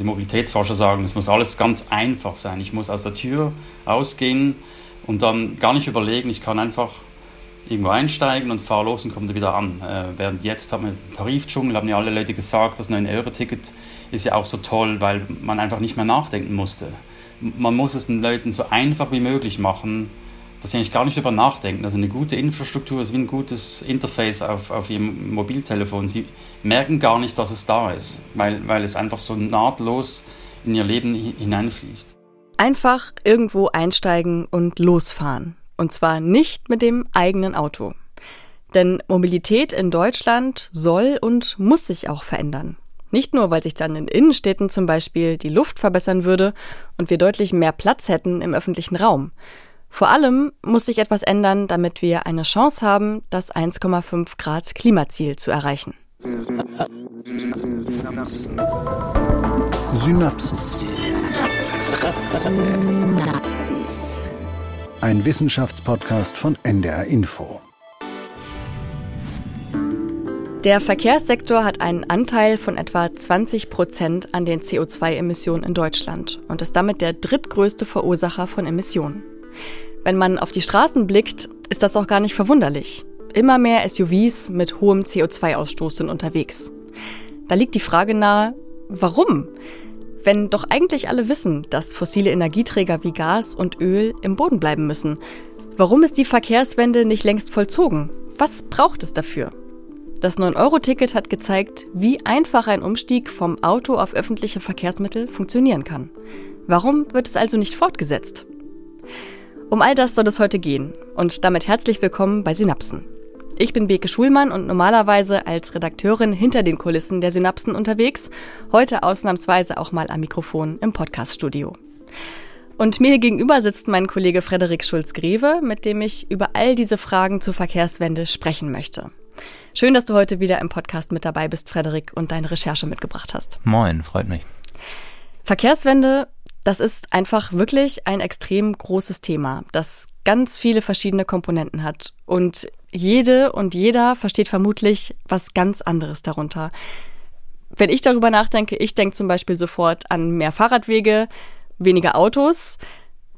Die Mobilitätsforscher sagen, es muss alles ganz einfach sein. Ich muss aus der Tür rausgehen und dann gar nicht überlegen, ich kann einfach irgendwo einsteigen und fahre los und komme wieder an. Äh, während jetzt haben wir den Tarifdschungel, haben ja alle Leute gesagt, das 9-Euro-Ticket ist ja auch so toll, weil man einfach nicht mehr nachdenken musste. Man muss es den Leuten so einfach wie möglich machen, dass sie eigentlich gar nicht über nachdenken. Also eine gute Infrastruktur ist wie ein gutes Interface auf, auf ihrem Mobiltelefon. Sie merken gar nicht, dass es da ist, weil, weil es einfach so nahtlos in ihr Leben hineinfließt. Einfach irgendwo einsteigen und losfahren. Und zwar nicht mit dem eigenen Auto. Denn Mobilität in Deutschland soll und muss sich auch verändern. Nicht nur, weil sich dann in Innenstädten zum Beispiel die Luft verbessern würde und wir deutlich mehr Platz hätten im öffentlichen Raum, vor allem muss sich etwas ändern, damit wir eine Chance haben, das 1,5 Grad Klimaziel zu erreichen. Synapsen. Ein Wissenschaftspodcast von NDR Info. Der Verkehrssektor hat einen Anteil von etwa 20 Prozent an den CO2-Emissionen in Deutschland und ist damit der drittgrößte Verursacher von Emissionen. Wenn man auf die Straßen blickt, ist das auch gar nicht verwunderlich. Immer mehr SUVs mit hohem CO2-Ausstoß sind unterwegs. Da liegt die Frage nahe, warum? Wenn doch eigentlich alle wissen, dass fossile Energieträger wie Gas und Öl im Boden bleiben müssen. Warum ist die Verkehrswende nicht längst vollzogen? Was braucht es dafür? Das 9-Euro-Ticket hat gezeigt, wie einfach ein Umstieg vom Auto auf öffentliche Verkehrsmittel funktionieren kann. Warum wird es also nicht fortgesetzt? Um all das soll es heute gehen und damit herzlich willkommen bei Synapsen. Ich bin Beke Schulmann und normalerweise als Redakteurin hinter den Kulissen der Synapsen unterwegs, heute ausnahmsweise auch mal am Mikrofon im Podcaststudio. Und mir gegenüber sitzt mein Kollege Frederik Schulz-Greve, mit dem ich über all diese Fragen zur Verkehrswende sprechen möchte. Schön, dass du heute wieder im Podcast mit dabei bist, Frederik, und deine Recherche mitgebracht hast. Moin, freut mich. Verkehrswende das ist einfach wirklich ein extrem großes Thema, das ganz viele verschiedene Komponenten hat. Und jede und jeder versteht vermutlich was ganz anderes darunter. Wenn ich darüber nachdenke, ich denke zum Beispiel sofort an mehr Fahrradwege, weniger Autos.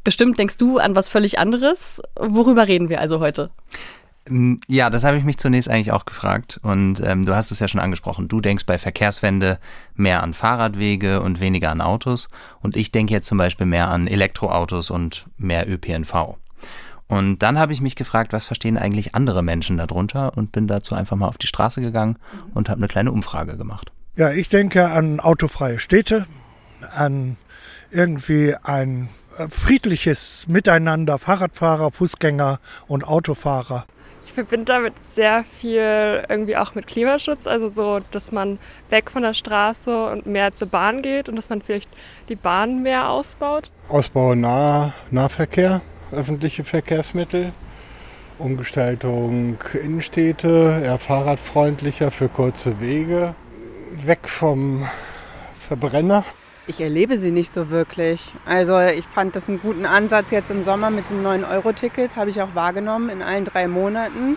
Bestimmt denkst du an was völlig anderes. Worüber reden wir also heute? Ja, das habe ich mich zunächst eigentlich auch gefragt. Und ähm, du hast es ja schon angesprochen. Du denkst bei Verkehrswende mehr an Fahrradwege und weniger an Autos. Und ich denke jetzt zum Beispiel mehr an Elektroautos und mehr ÖPNV. Und dann habe ich mich gefragt, was verstehen eigentlich andere Menschen darunter und bin dazu einfach mal auf die Straße gegangen und habe eine kleine Umfrage gemacht. Ja, ich denke an autofreie Städte, an irgendwie ein äh, friedliches Miteinander Fahrradfahrer, Fußgänger und Autofahrer verbinde damit sehr viel irgendwie auch mit Klimaschutz, also so, dass man weg von der Straße und mehr zur Bahn geht und dass man vielleicht die Bahn mehr ausbaut. Ausbau nah, Nahverkehr, öffentliche Verkehrsmittel, Umgestaltung Innenstädte, eher fahrradfreundlicher für kurze Wege, weg vom Verbrenner. Ich erlebe sie nicht so wirklich. Also ich fand das einen guten Ansatz jetzt im Sommer mit dem 9-Euro-Ticket, habe ich auch wahrgenommen in allen drei Monaten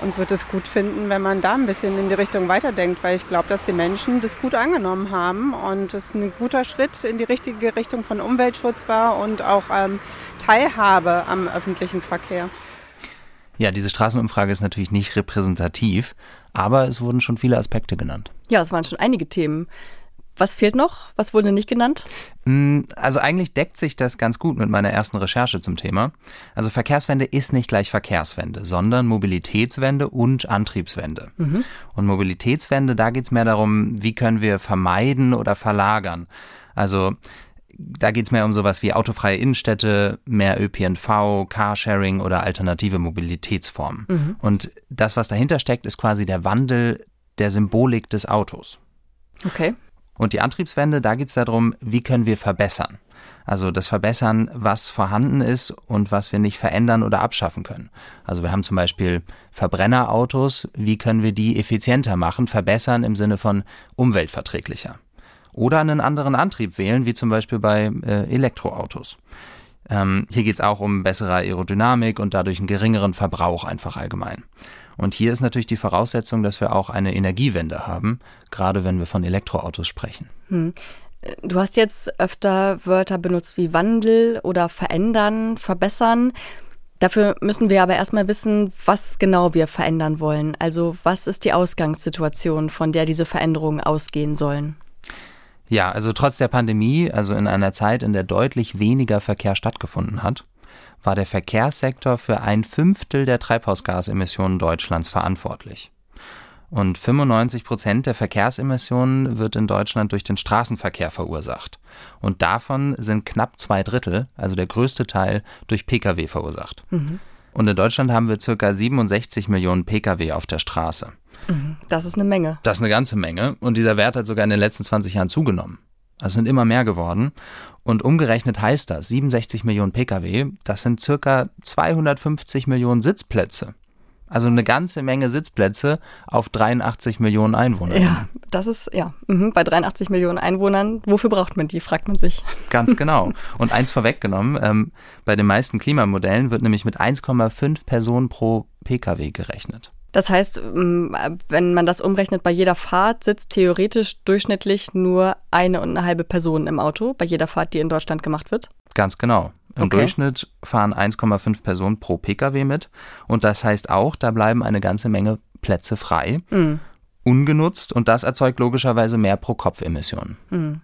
und würde es gut finden, wenn man da ein bisschen in die Richtung weiterdenkt, weil ich glaube, dass die Menschen das gut angenommen haben und es ein guter Schritt in die richtige Richtung von Umweltschutz war und auch ähm, Teilhabe am öffentlichen Verkehr. Ja, diese Straßenumfrage ist natürlich nicht repräsentativ, aber es wurden schon viele Aspekte genannt. Ja, es waren schon einige Themen. Was fehlt noch? Was wurde nicht genannt? Mm, also eigentlich deckt sich das ganz gut mit meiner ersten Recherche zum Thema. Also Verkehrswende ist nicht gleich Verkehrswende, sondern Mobilitätswende und Antriebswende. Mhm. Und Mobilitätswende, da geht es mehr darum, wie können wir vermeiden oder verlagern. Also da geht es mehr um sowas wie autofreie Innenstädte, mehr ÖPNV, Carsharing oder alternative Mobilitätsformen. Mhm. Und das, was dahinter steckt, ist quasi der Wandel der Symbolik des Autos. Okay. Und die Antriebswende, da geht es darum, wie können wir verbessern. Also das Verbessern, was vorhanden ist und was wir nicht verändern oder abschaffen können. Also wir haben zum Beispiel Verbrennerautos, wie können wir die effizienter machen, verbessern im Sinne von umweltverträglicher. Oder einen anderen Antrieb wählen, wie zum Beispiel bei äh, Elektroautos. Ähm, hier geht es auch um bessere Aerodynamik und dadurch einen geringeren Verbrauch einfach allgemein. Und hier ist natürlich die Voraussetzung, dass wir auch eine Energiewende haben, gerade wenn wir von Elektroautos sprechen. Hm. Du hast jetzt öfter Wörter benutzt wie Wandel oder verändern, verbessern. Dafür müssen wir aber erstmal wissen, was genau wir verändern wollen. Also was ist die Ausgangssituation, von der diese Veränderungen ausgehen sollen? Ja, also trotz der Pandemie, also in einer Zeit, in der deutlich weniger Verkehr stattgefunden hat, war der Verkehrssektor für ein Fünftel der Treibhausgasemissionen Deutschlands verantwortlich. Und 95 Prozent der Verkehrsemissionen wird in Deutschland durch den Straßenverkehr verursacht. Und davon sind knapp zwei Drittel, also der größte Teil, durch Pkw verursacht. Mhm. Und in Deutschland haben wir circa 67 Millionen Pkw auf der Straße. Mhm. Das ist eine Menge. Das ist eine ganze Menge. Und dieser Wert hat sogar in den letzten 20 Jahren zugenommen. Also sind immer mehr geworden. Und umgerechnet heißt das, 67 Millionen Pkw, das sind circa 250 Millionen Sitzplätze. Also eine ganze Menge Sitzplätze auf 83 Millionen Einwohner. Ja, das ist, ja, mhm, bei 83 Millionen Einwohnern, wofür braucht man die, fragt man sich. Ganz genau. Und eins vorweggenommen, ähm, bei den meisten Klimamodellen wird nämlich mit 1,5 Personen pro Pkw gerechnet. Das heißt, ähm, wenn man das umrechnet, bei jeder Fahrt sitzt theoretisch durchschnittlich nur eine und eine halbe Person im Auto, bei jeder Fahrt, die in Deutschland gemacht wird? Ganz genau. Im okay. Durchschnitt fahren 1,5 Personen pro Pkw mit. Und das heißt auch, da bleiben eine ganze Menge Plätze frei, mhm. ungenutzt. Und das erzeugt logischerweise mehr Pro-Kopf-Emissionen. Mhm.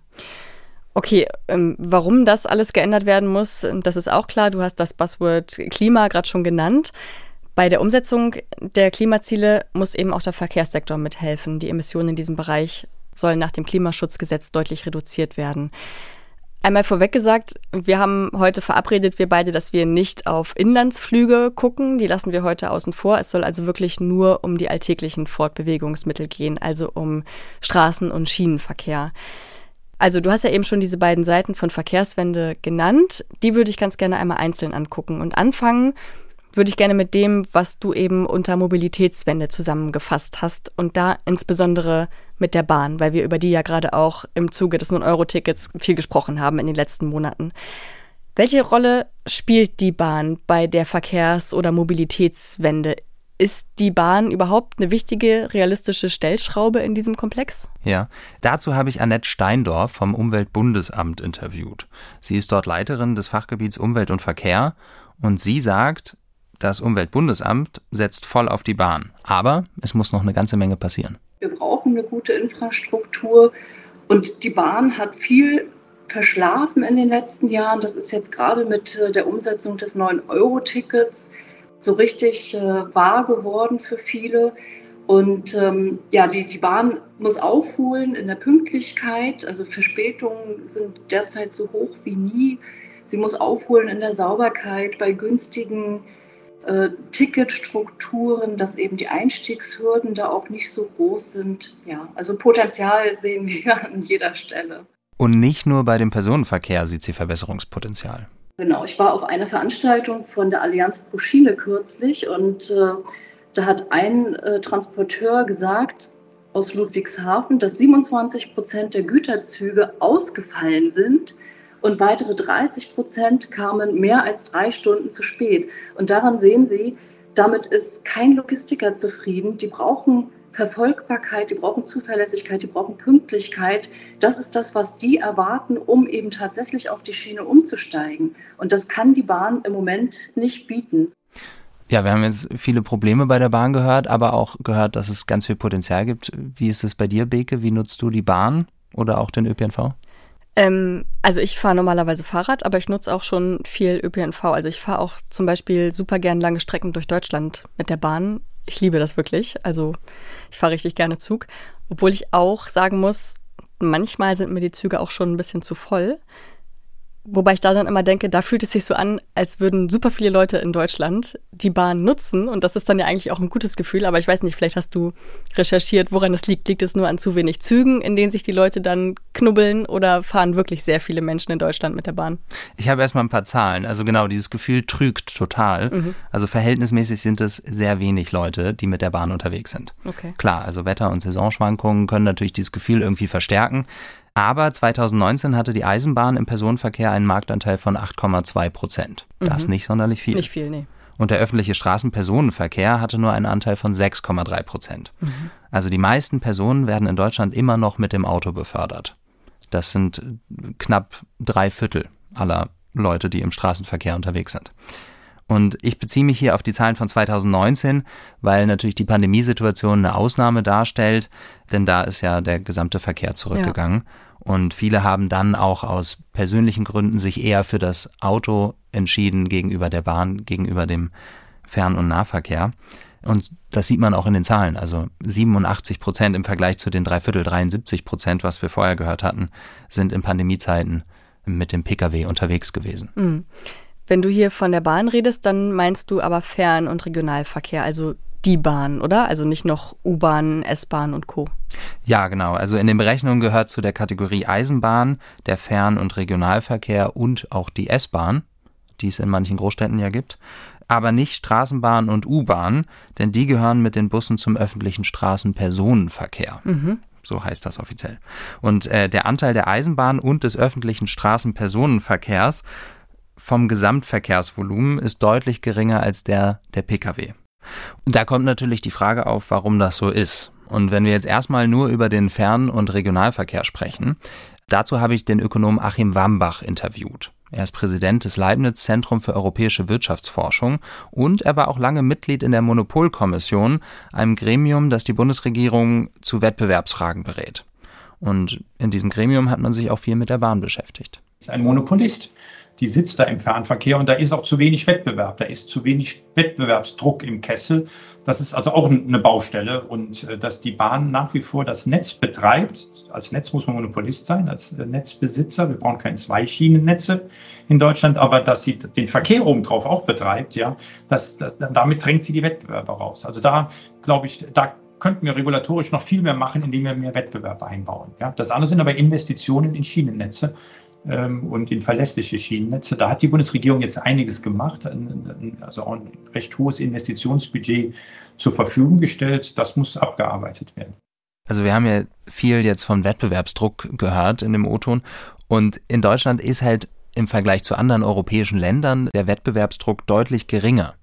Okay, ähm, warum das alles geändert werden muss, das ist auch klar. Du hast das Buzzword Klima gerade schon genannt. Bei der Umsetzung der Klimaziele muss eben auch der Verkehrssektor mithelfen. Die Emissionen in diesem Bereich sollen nach dem Klimaschutzgesetz deutlich reduziert werden. Einmal vorweg gesagt, wir haben heute verabredet, wir beide, dass wir nicht auf Inlandsflüge gucken. Die lassen wir heute außen vor. Es soll also wirklich nur um die alltäglichen Fortbewegungsmittel gehen, also um Straßen- und Schienenverkehr. Also du hast ja eben schon diese beiden Seiten von Verkehrswende genannt. Die würde ich ganz gerne einmal einzeln angucken. Und anfangen würde ich gerne mit dem, was du eben unter Mobilitätswende zusammengefasst hast und da insbesondere mit der Bahn, weil wir über die ja gerade auch im Zuge des 9-Euro-Tickets viel gesprochen haben in den letzten Monaten. Welche Rolle spielt die Bahn bei der Verkehrs- oder Mobilitätswende? Ist die Bahn überhaupt eine wichtige, realistische Stellschraube in diesem Komplex? Ja, dazu habe ich Annette Steindorf vom Umweltbundesamt interviewt. Sie ist dort Leiterin des Fachgebiets Umwelt und Verkehr und sie sagt, das Umweltbundesamt setzt voll auf die Bahn. Aber es muss noch eine ganze Menge passieren. Wir brauchen eine gute Infrastruktur und die Bahn hat viel verschlafen in den letzten Jahren. Das ist jetzt gerade mit äh, der Umsetzung des 9-Euro-Tickets so richtig äh, wahr geworden für viele. Und ähm, ja, die, die Bahn muss aufholen in der Pünktlichkeit. Also Verspätungen sind derzeit so hoch wie nie. Sie muss aufholen in der Sauberkeit bei günstigen äh, Ticketstrukturen, dass eben die Einstiegshürden da auch nicht so groß sind. Ja, also Potenzial sehen wir an jeder Stelle. Und nicht nur bei dem Personenverkehr sieht sie Verbesserungspotenzial. Genau, ich war auf einer Veranstaltung von der Allianz Pro Schiene kürzlich und äh, da hat ein äh, Transporteur gesagt aus Ludwigshafen, dass 27 Prozent der Güterzüge ausgefallen sind und weitere 30 Prozent kamen mehr als drei Stunden zu spät. Und daran sehen Sie, damit ist kein Logistiker zufrieden. Die brauchen Verfolgbarkeit, die brauchen Zuverlässigkeit, die brauchen Pünktlichkeit. Das ist das, was die erwarten, um eben tatsächlich auf die Schiene umzusteigen. Und das kann die Bahn im Moment nicht bieten. Ja, wir haben jetzt viele Probleme bei der Bahn gehört, aber auch gehört, dass es ganz viel Potenzial gibt. Wie ist es bei dir, Beke? Wie nutzt du die Bahn oder auch den ÖPNV? Ähm, also ich fahre normalerweise Fahrrad, aber ich nutze auch schon viel ÖPNV. Also ich fahre auch zum Beispiel super gern lange Strecken durch Deutschland mit der Bahn. Ich liebe das wirklich. Also ich fahre richtig gerne Zug. Obwohl ich auch sagen muss, manchmal sind mir die Züge auch schon ein bisschen zu voll. Wobei ich da dann immer denke, da fühlt es sich so an, als würden super viele Leute in Deutschland die Bahn nutzen. Und das ist dann ja eigentlich auch ein gutes Gefühl. Aber ich weiß nicht, vielleicht hast du recherchiert, woran es liegt. Liegt es nur an zu wenig Zügen, in denen sich die Leute dann knubbeln oder fahren wirklich sehr viele Menschen in Deutschland mit der Bahn? Ich habe erstmal ein paar Zahlen. Also genau, dieses Gefühl trügt total. Mhm. Also verhältnismäßig sind es sehr wenig Leute, die mit der Bahn unterwegs sind. Okay. Klar, also Wetter- und Saisonschwankungen können natürlich dieses Gefühl irgendwie verstärken. Aber 2019 hatte die Eisenbahn im Personenverkehr einen Marktanteil von 8,2 Prozent. Das mhm. nicht sonderlich viel. Nicht viel, nee. Und der öffentliche Straßenpersonenverkehr hatte nur einen Anteil von 6,3 Prozent. Mhm. Also die meisten Personen werden in Deutschland immer noch mit dem Auto befördert. Das sind knapp drei Viertel aller Leute, die im Straßenverkehr unterwegs sind. Und ich beziehe mich hier auf die Zahlen von 2019, weil natürlich die Pandemiesituation eine Ausnahme darstellt, denn da ist ja der gesamte Verkehr zurückgegangen. Ja. Und viele haben dann auch aus persönlichen Gründen sich eher für das Auto entschieden gegenüber der Bahn, gegenüber dem Fern- und Nahverkehr. Und das sieht man auch in den Zahlen. Also 87 Prozent im Vergleich zu den Dreiviertel 73 Prozent, was wir vorher gehört hatten, sind in Pandemiezeiten mit dem Pkw unterwegs gewesen. Wenn du hier von der Bahn redest, dann meinst du aber Fern- und Regionalverkehr, also die Bahn, oder? Also nicht noch U-Bahn, S-Bahn und Co. Ja, genau. Also in den Berechnungen gehört zu der Kategorie Eisenbahn, der Fern- und Regionalverkehr und auch die S-Bahn, die es in manchen Großstädten ja gibt aber nicht Straßenbahn und U-Bahn, denn die gehören mit den Bussen zum öffentlichen Straßenpersonenverkehr. Mhm. So heißt das offiziell. Und äh, der Anteil der Eisenbahn und des öffentlichen Straßenpersonenverkehrs vom Gesamtverkehrsvolumen ist deutlich geringer als der der Pkw. Da kommt natürlich die Frage auf, warum das so ist. Und wenn wir jetzt erstmal nur über den Fern- und Regionalverkehr sprechen, dazu habe ich den Ökonom Achim Wambach interviewt. Er ist Präsident des Leibniz Zentrum für europäische Wirtschaftsforschung und er war auch lange Mitglied in der Monopolkommission, einem Gremium, das die Bundesregierung zu Wettbewerbsfragen berät. Und in diesem Gremium hat man sich auch viel mit der Bahn beschäftigt. Ein Monopolist die sitzt da im Fernverkehr und da ist auch zu wenig Wettbewerb, da ist zu wenig Wettbewerbsdruck im Kessel. Das ist also auch eine Baustelle und äh, dass die Bahn nach wie vor das Netz betreibt. Als Netz muss man Monopolist sein, als äh, Netzbesitzer. Wir brauchen keine Zweischienennetze in Deutschland, aber dass sie den Verkehr obendrauf auch betreibt, ja, das, das, damit drängt sie die Wettbewerber raus. Also da glaube ich, da könnten wir regulatorisch noch viel mehr machen, indem wir mehr Wettbewerb einbauen. Ja. Das andere sind aber Investitionen in Schienennetze und in verlässliche Schienennetze. Da hat die Bundesregierung jetzt einiges gemacht, also auch ein recht hohes Investitionsbudget zur Verfügung gestellt. Das muss abgearbeitet werden. Also wir haben ja viel jetzt von Wettbewerbsdruck gehört in dem O-Ton und in Deutschland ist halt im Vergleich zu anderen europäischen Ländern der Wettbewerbsdruck deutlich geringer.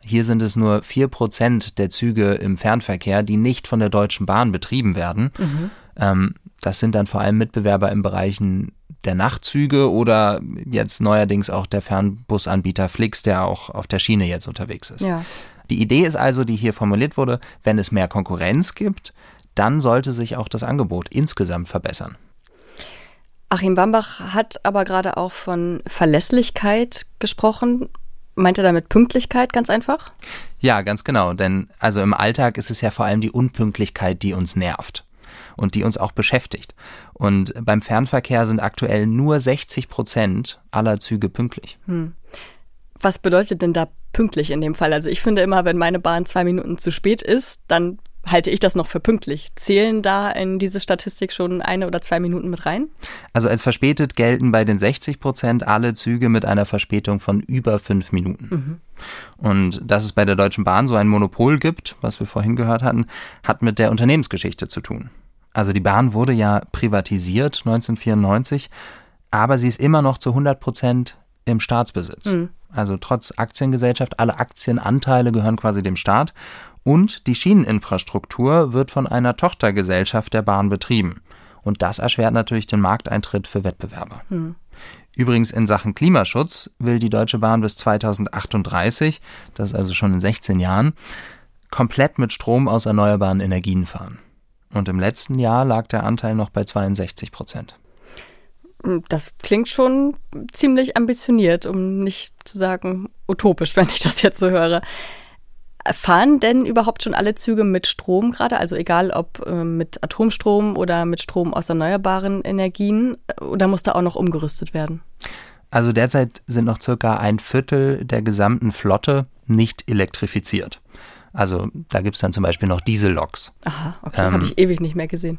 Hier sind es nur vier Prozent der Züge im Fernverkehr, die nicht von der Deutschen Bahn betrieben werden. Mhm. Ähm, das sind dann vor allem Mitbewerber in Bereichen der Nachtzüge oder jetzt neuerdings auch der Fernbusanbieter Flix, der auch auf der Schiene jetzt unterwegs ist. Ja. Die Idee ist also, die hier formuliert wurde, wenn es mehr Konkurrenz gibt, dann sollte sich auch das Angebot insgesamt verbessern. Achim Bambach hat aber gerade auch von Verlässlichkeit gesprochen. Meint er damit Pünktlichkeit ganz einfach? Ja, ganz genau. Denn also im Alltag ist es ja vor allem die Unpünktlichkeit, die uns nervt und die uns auch beschäftigt. Und beim Fernverkehr sind aktuell nur 60 Prozent aller Züge pünktlich. Hm. Was bedeutet denn da pünktlich in dem Fall? Also ich finde immer, wenn meine Bahn zwei Minuten zu spät ist, dann halte ich das noch für pünktlich. Zählen da in diese Statistik schon eine oder zwei Minuten mit rein? Also als verspätet gelten bei den 60 Prozent alle Züge mit einer Verspätung von über fünf Minuten. Mhm. Und dass es bei der Deutschen Bahn so ein Monopol gibt, was wir vorhin gehört hatten, hat mit der Unternehmensgeschichte zu tun. Also die Bahn wurde ja privatisiert 1994, aber sie ist immer noch zu 100 Prozent im Staatsbesitz. Mhm. Also trotz Aktiengesellschaft, alle Aktienanteile gehören quasi dem Staat und die Schieneninfrastruktur wird von einer Tochtergesellschaft der Bahn betrieben. Und das erschwert natürlich den Markteintritt für Wettbewerber. Mhm. Übrigens in Sachen Klimaschutz will die Deutsche Bahn bis 2038, das ist also schon in 16 Jahren, komplett mit Strom aus erneuerbaren Energien fahren. Und im letzten Jahr lag der Anteil noch bei 62 Prozent. Das klingt schon ziemlich ambitioniert, um nicht zu sagen utopisch, wenn ich das jetzt so höre. Fahren denn überhaupt schon alle Züge mit Strom gerade? Also egal ob äh, mit Atomstrom oder mit Strom aus erneuerbaren Energien oder muss da auch noch umgerüstet werden? Also derzeit sind noch circa ein Viertel der gesamten Flotte nicht elektrifiziert. Also da gibt es dann zum Beispiel noch Dieselloks. Aha, okay, ähm, habe ich ewig nicht mehr gesehen.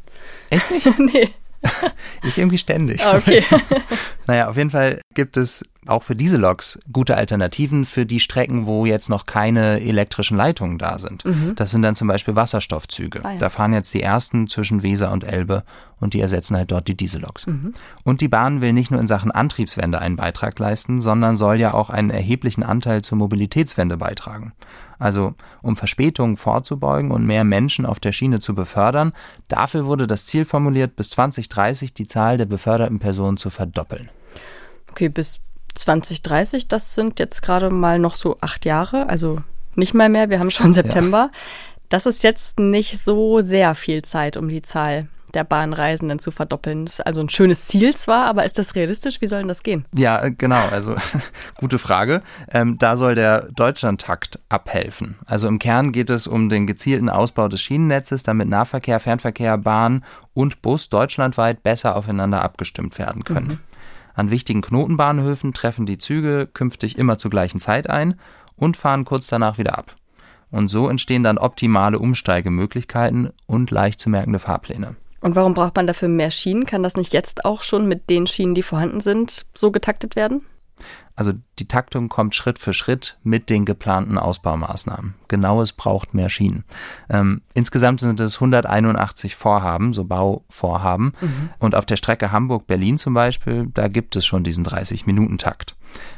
Echt nicht? nee. ich irgendwie ständig. Ah, okay. naja, auf jeden Fall gibt es auch für diese Loks gute Alternativen für die Strecken, wo jetzt noch keine elektrischen Leitungen da sind. Mhm. Das sind dann zum Beispiel Wasserstoffzüge. Ah, ja. Da fahren jetzt die ersten zwischen Weser und Elbe und die ersetzen halt dort die Dieselloks. Mhm. Und die Bahn will nicht nur in Sachen Antriebswende einen Beitrag leisten, sondern soll ja auch einen erheblichen Anteil zur Mobilitätswende beitragen. Also um Verspätungen vorzubeugen und mehr Menschen auf der Schiene zu befördern, dafür wurde das Ziel formuliert, bis 2030 die Zahl der beförderten Personen zu verdoppeln. Okay, bis 2030, das sind jetzt gerade mal noch so acht Jahre, also nicht mal mehr, wir haben schon September. Ja. Das ist jetzt nicht so sehr viel Zeit, um die Zahl der Bahnreisenden zu verdoppeln. Das ist also ein schönes Ziel zwar, aber ist das realistisch? Wie soll denn das gehen? Ja, äh, genau. Also gute Frage. Ähm, da soll der Deutschlandtakt abhelfen. Also im Kern geht es um den gezielten Ausbau des Schienennetzes, damit Nahverkehr, Fernverkehr, Bahn und Bus deutschlandweit besser aufeinander abgestimmt werden können. Mhm. An wichtigen Knotenbahnhöfen treffen die Züge künftig immer zur gleichen Zeit ein und fahren kurz danach wieder ab. Und so entstehen dann optimale Umsteigemöglichkeiten und leicht zu merkende Fahrpläne. Und warum braucht man dafür mehr Schienen? Kann das nicht jetzt auch schon mit den Schienen, die vorhanden sind, so getaktet werden? Also die Taktung kommt Schritt für Schritt mit den geplanten Ausbaumaßnahmen. Genau es braucht mehr Schienen. Ähm, insgesamt sind es 181 Vorhaben, so Bauvorhaben. Mhm. Und auf der Strecke Hamburg-Berlin zum Beispiel, da gibt es schon diesen 30-Minuten-Takt.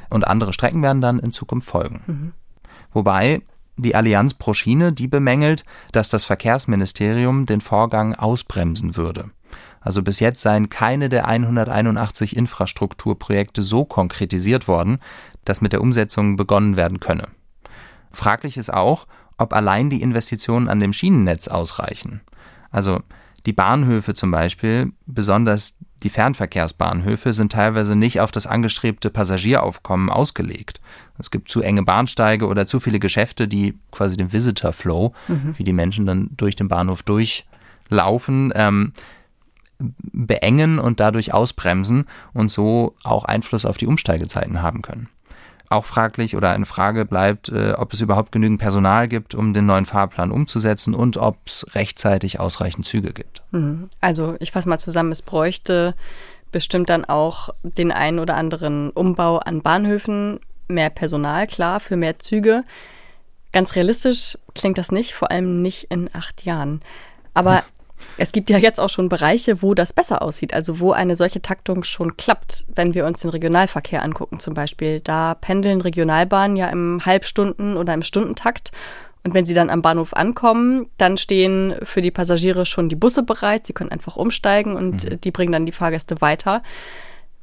Und andere Strecken werden dann in Zukunft folgen. Mhm. Wobei die Allianz pro Schiene, die bemängelt, dass das Verkehrsministerium den Vorgang ausbremsen würde. Also bis jetzt seien keine der 181 Infrastrukturprojekte so konkretisiert worden, dass mit der Umsetzung begonnen werden könne. Fraglich ist auch, ob allein die Investitionen an dem Schienennetz ausreichen. Also die Bahnhöfe zum Beispiel, besonders die Fernverkehrsbahnhöfe, sind teilweise nicht auf das angestrebte Passagieraufkommen ausgelegt. Es gibt zu enge Bahnsteige oder zu viele Geschäfte, die quasi den Visitor Flow, mhm. wie die Menschen dann durch den Bahnhof durchlaufen, ähm, beengen und dadurch ausbremsen und so auch Einfluss auf die Umsteigezeiten haben können. Auch fraglich oder eine Frage bleibt, äh, ob es überhaupt genügend Personal gibt, um den neuen Fahrplan umzusetzen und ob es rechtzeitig ausreichend Züge gibt. Mhm. Also ich fasse mal zusammen, es bräuchte bestimmt dann auch den einen oder anderen Umbau an Bahnhöfen, mehr Personal, klar, für mehr Züge. Ganz realistisch klingt das nicht, vor allem nicht in acht Jahren. Aber es gibt ja jetzt auch schon Bereiche, wo das besser aussieht, also wo eine solche Taktung schon klappt. Wenn wir uns den Regionalverkehr angucken zum Beispiel, da pendeln Regionalbahnen ja im Halbstunden- oder im Stundentakt. Und wenn sie dann am Bahnhof ankommen, dann stehen für die Passagiere schon die Busse bereit. Sie können einfach umsteigen und mhm. die bringen dann die Fahrgäste weiter.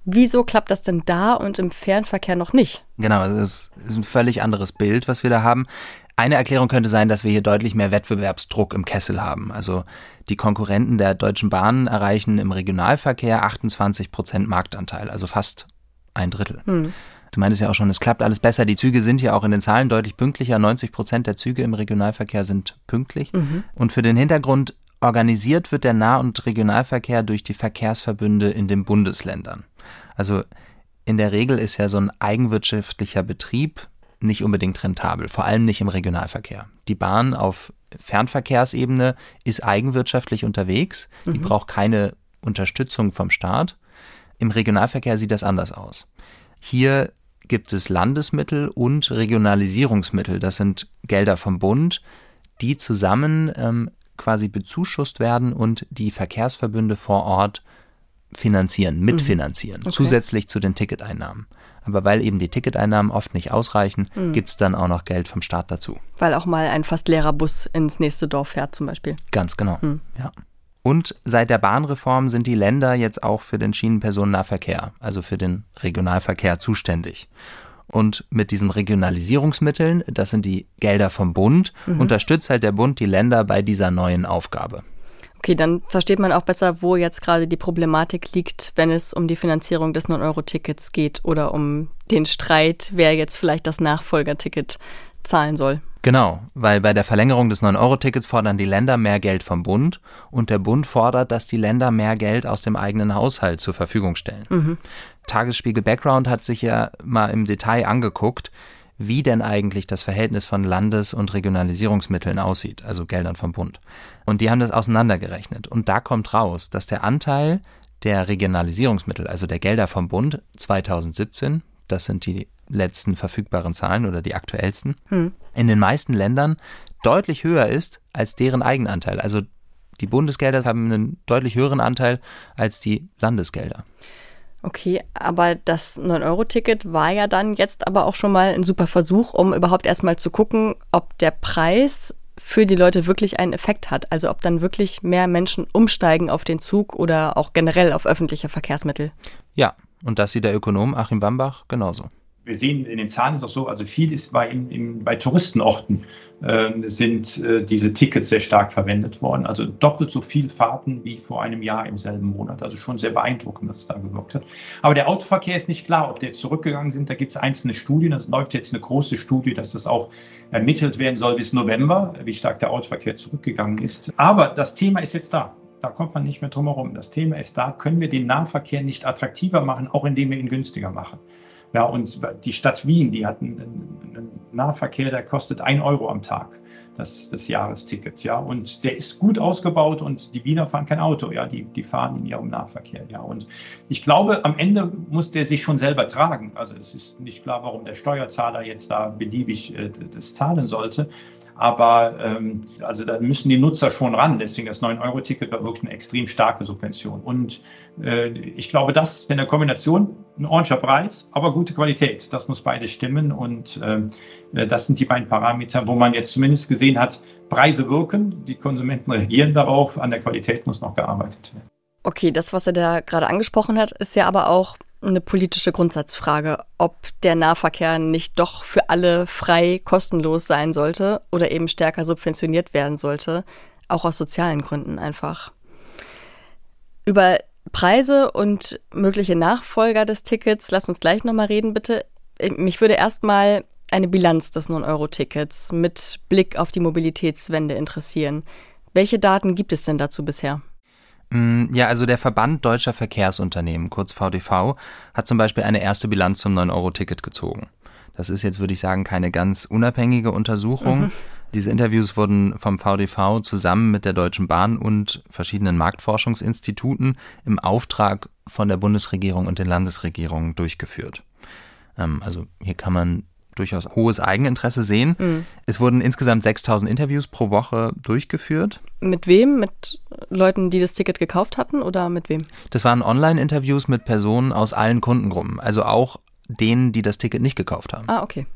Wieso klappt das denn da und im Fernverkehr noch nicht? Genau, also es ist ein völlig anderes Bild, was wir da haben. Eine Erklärung könnte sein, dass wir hier deutlich mehr Wettbewerbsdruck im Kessel haben. Also die Konkurrenten der Deutschen Bahn erreichen im Regionalverkehr 28 Prozent Marktanteil, also fast ein Drittel. Hm. Du meintest ja auch schon, es klappt alles besser. Die Züge sind ja auch in den Zahlen deutlich pünktlicher. 90 Prozent der Züge im Regionalverkehr sind pünktlich. Mhm. Und für den Hintergrund organisiert wird der Nah- und Regionalverkehr durch die Verkehrsverbünde in den Bundesländern. Also in der Regel ist ja so ein eigenwirtschaftlicher Betrieb nicht unbedingt rentabel, vor allem nicht im Regionalverkehr. Die Bahn auf Fernverkehrsebene ist eigenwirtschaftlich unterwegs, die mhm. braucht keine Unterstützung vom Staat. Im Regionalverkehr sieht das anders aus. Hier gibt es Landesmittel und Regionalisierungsmittel. Das sind Gelder vom Bund, die zusammen ähm, quasi bezuschusst werden und die Verkehrsverbünde vor Ort finanzieren, mitfinanzieren, mhm. okay. zusätzlich zu den Ticketeinnahmen. Aber weil eben die Ticketeinnahmen oft nicht ausreichen, mhm. gibt es dann auch noch Geld vom Staat dazu. Weil auch mal ein fast leerer Bus ins nächste Dorf fährt zum Beispiel. Ganz genau, mhm. ja. Und seit der Bahnreform sind die Länder jetzt auch für den Schienenpersonennahverkehr, also für den Regionalverkehr zuständig. Und mit diesen Regionalisierungsmitteln, das sind die Gelder vom Bund, mhm. unterstützt halt der Bund die Länder bei dieser neuen Aufgabe. Okay, dann versteht man auch besser, wo jetzt gerade die Problematik liegt, wenn es um die Finanzierung des 9-Euro-Tickets geht oder um den Streit, wer jetzt vielleicht das Nachfolgerticket zahlen soll. Genau, weil bei der Verlängerung des 9-Euro-Tickets fordern die Länder mehr Geld vom Bund und der Bund fordert, dass die Länder mehr Geld aus dem eigenen Haushalt zur Verfügung stellen. Mhm. Tagesspiegel Background hat sich ja mal im Detail angeguckt, wie denn eigentlich das Verhältnis von Landes- und Regionalisierungsmitteln aussieht, also Geldern vom Bund. Und die haben das auseinandergerechnet. Und da kommt raus, dass der Anteil der Regionalisierungsmittel, also der Gelder vom Bund 2017, das sind die letzten verfügbaren Zahlen oder die aktuellsten, hm. in den meisten Ländern deutlich höher ist als deren Eigenanteil. Also die Bundesgelder haben einen deutlich höheren Anteil als die Landesgelder. Okay, aber das 9-Euro-Ticket war ja dann jetzt aber auch schon mal ein super Versuch, um überhaupt erstmal zu gucken, ob der Preis für die Leute wirklich einen Effekt hat. Also ob dann wirklich mehr Menschen umsteigen auf den Zug oder auch generell auf öffentliche Verkehrsmittel. Ja, und das sieht der Ökonom Achim Bambach genauso wir sehen in den Zahlen ist auch so, also viel ist bei, in, bei Touristenorten äh, sind äh, diese Tickets sehr stark verwendet worden. Also doppelt so viel Fahrten wie vor einem Jahr im selben Monat. Also schon sehr beeindruckend, dass es da gewirkt hat. Aber der Autoverkehr ist nicht klar, ob der zurückgegangen sind. Da gibt es einzelne Studien. Es läuft jetzt eine große Studie, dass das auch ermittelt werden soll bis November, wie stark der Autoverkehr zurückgegangen ist. Aber das Thema ist jetzt da. Da kommt man nicht mehr drum herum. Das Thema ist da, können wir den Nahverkehr nicht attraktiver machen, auch indem wir ihn günstiger machen. Ja, und die Stadt Wien, die hat einen, einen Nahverkehr, der kostet ein Euro am Tag, das, das Jahresticket. Ja, und der ist gut ausgebaut und die Wiener fahren kein Auto. Ja, die, die fahren in ihrem Nahverkehr. Ja, und ich glaube, am Ende muss der sich schon selber tragen. Also es ist nicht klar, warum der Steuerzahler jetzt da beliebig äh, das zahlen sollte. Aber ähm, also da müssen die Nutzer schon ran. Deswegen das 9-Euro-Ticket war wirklich eine extrem starke Subvention. Und äh, ich glaube, das in der Kombination ein ordentlicher Preis, aber gute Qualität. Das muss beides stimmen. Und äh, das sind die beiden Parameter, wo man jetzt zumindest gesehen hat, Preise wirken, die Konsumenten reagieren darauf, an der Qualität muss noch gearbeitet werden. Okay, das, was er da gerade angesprochen hat, ist ja aber auch eine politische Grundsatzfrage, ob der Nahverkehr nicht doch für alle frei kostenlos sein sollte oder eben stärker subventioniert werden sollte, auch aus sozialen Gründen einfach. Über Preise und mögliche Nachfolger des Tickets, lass uns gleich nochmal reden, bitte. Mich würde erstmal eine Bilanz des 9-Euro-Tickets mit Blick auf die Mobilitätswende interessieren. Welche Daten gibt es denn dazu bisher? Mm, ja, also der Verband Deutscher Verkehrsunternehmen, kurz VDV, hat zum Beispiel eine erste Bilanz zum 9-Euro-Ticket gezogen. Das ist jetzt, würde ich sagen, keine ganz unabhängige Untersuchung. Mhm. Diese Interviews wurden vom VDV zusammen mit der Deutschen Bahn und verschiedenen Marktforschungsinstituten im Auftrag von der Bundesregierung und den Landesregierungen durchgeführt. Ähm, also hier kann man durchaus hohes Eigeninteresse sehen. Mhm. Es wurden insgesamt 6000 Interviews pro Woche durchgeführt. Mit wem? Mit Leuten, die das Ticket gekauft hatten oder mit wem? Das waren Online-Interviews mit Personen aus allen Kundengruppen, also auch denen, die das Ticket nicht gekauft haben. Ah, okay.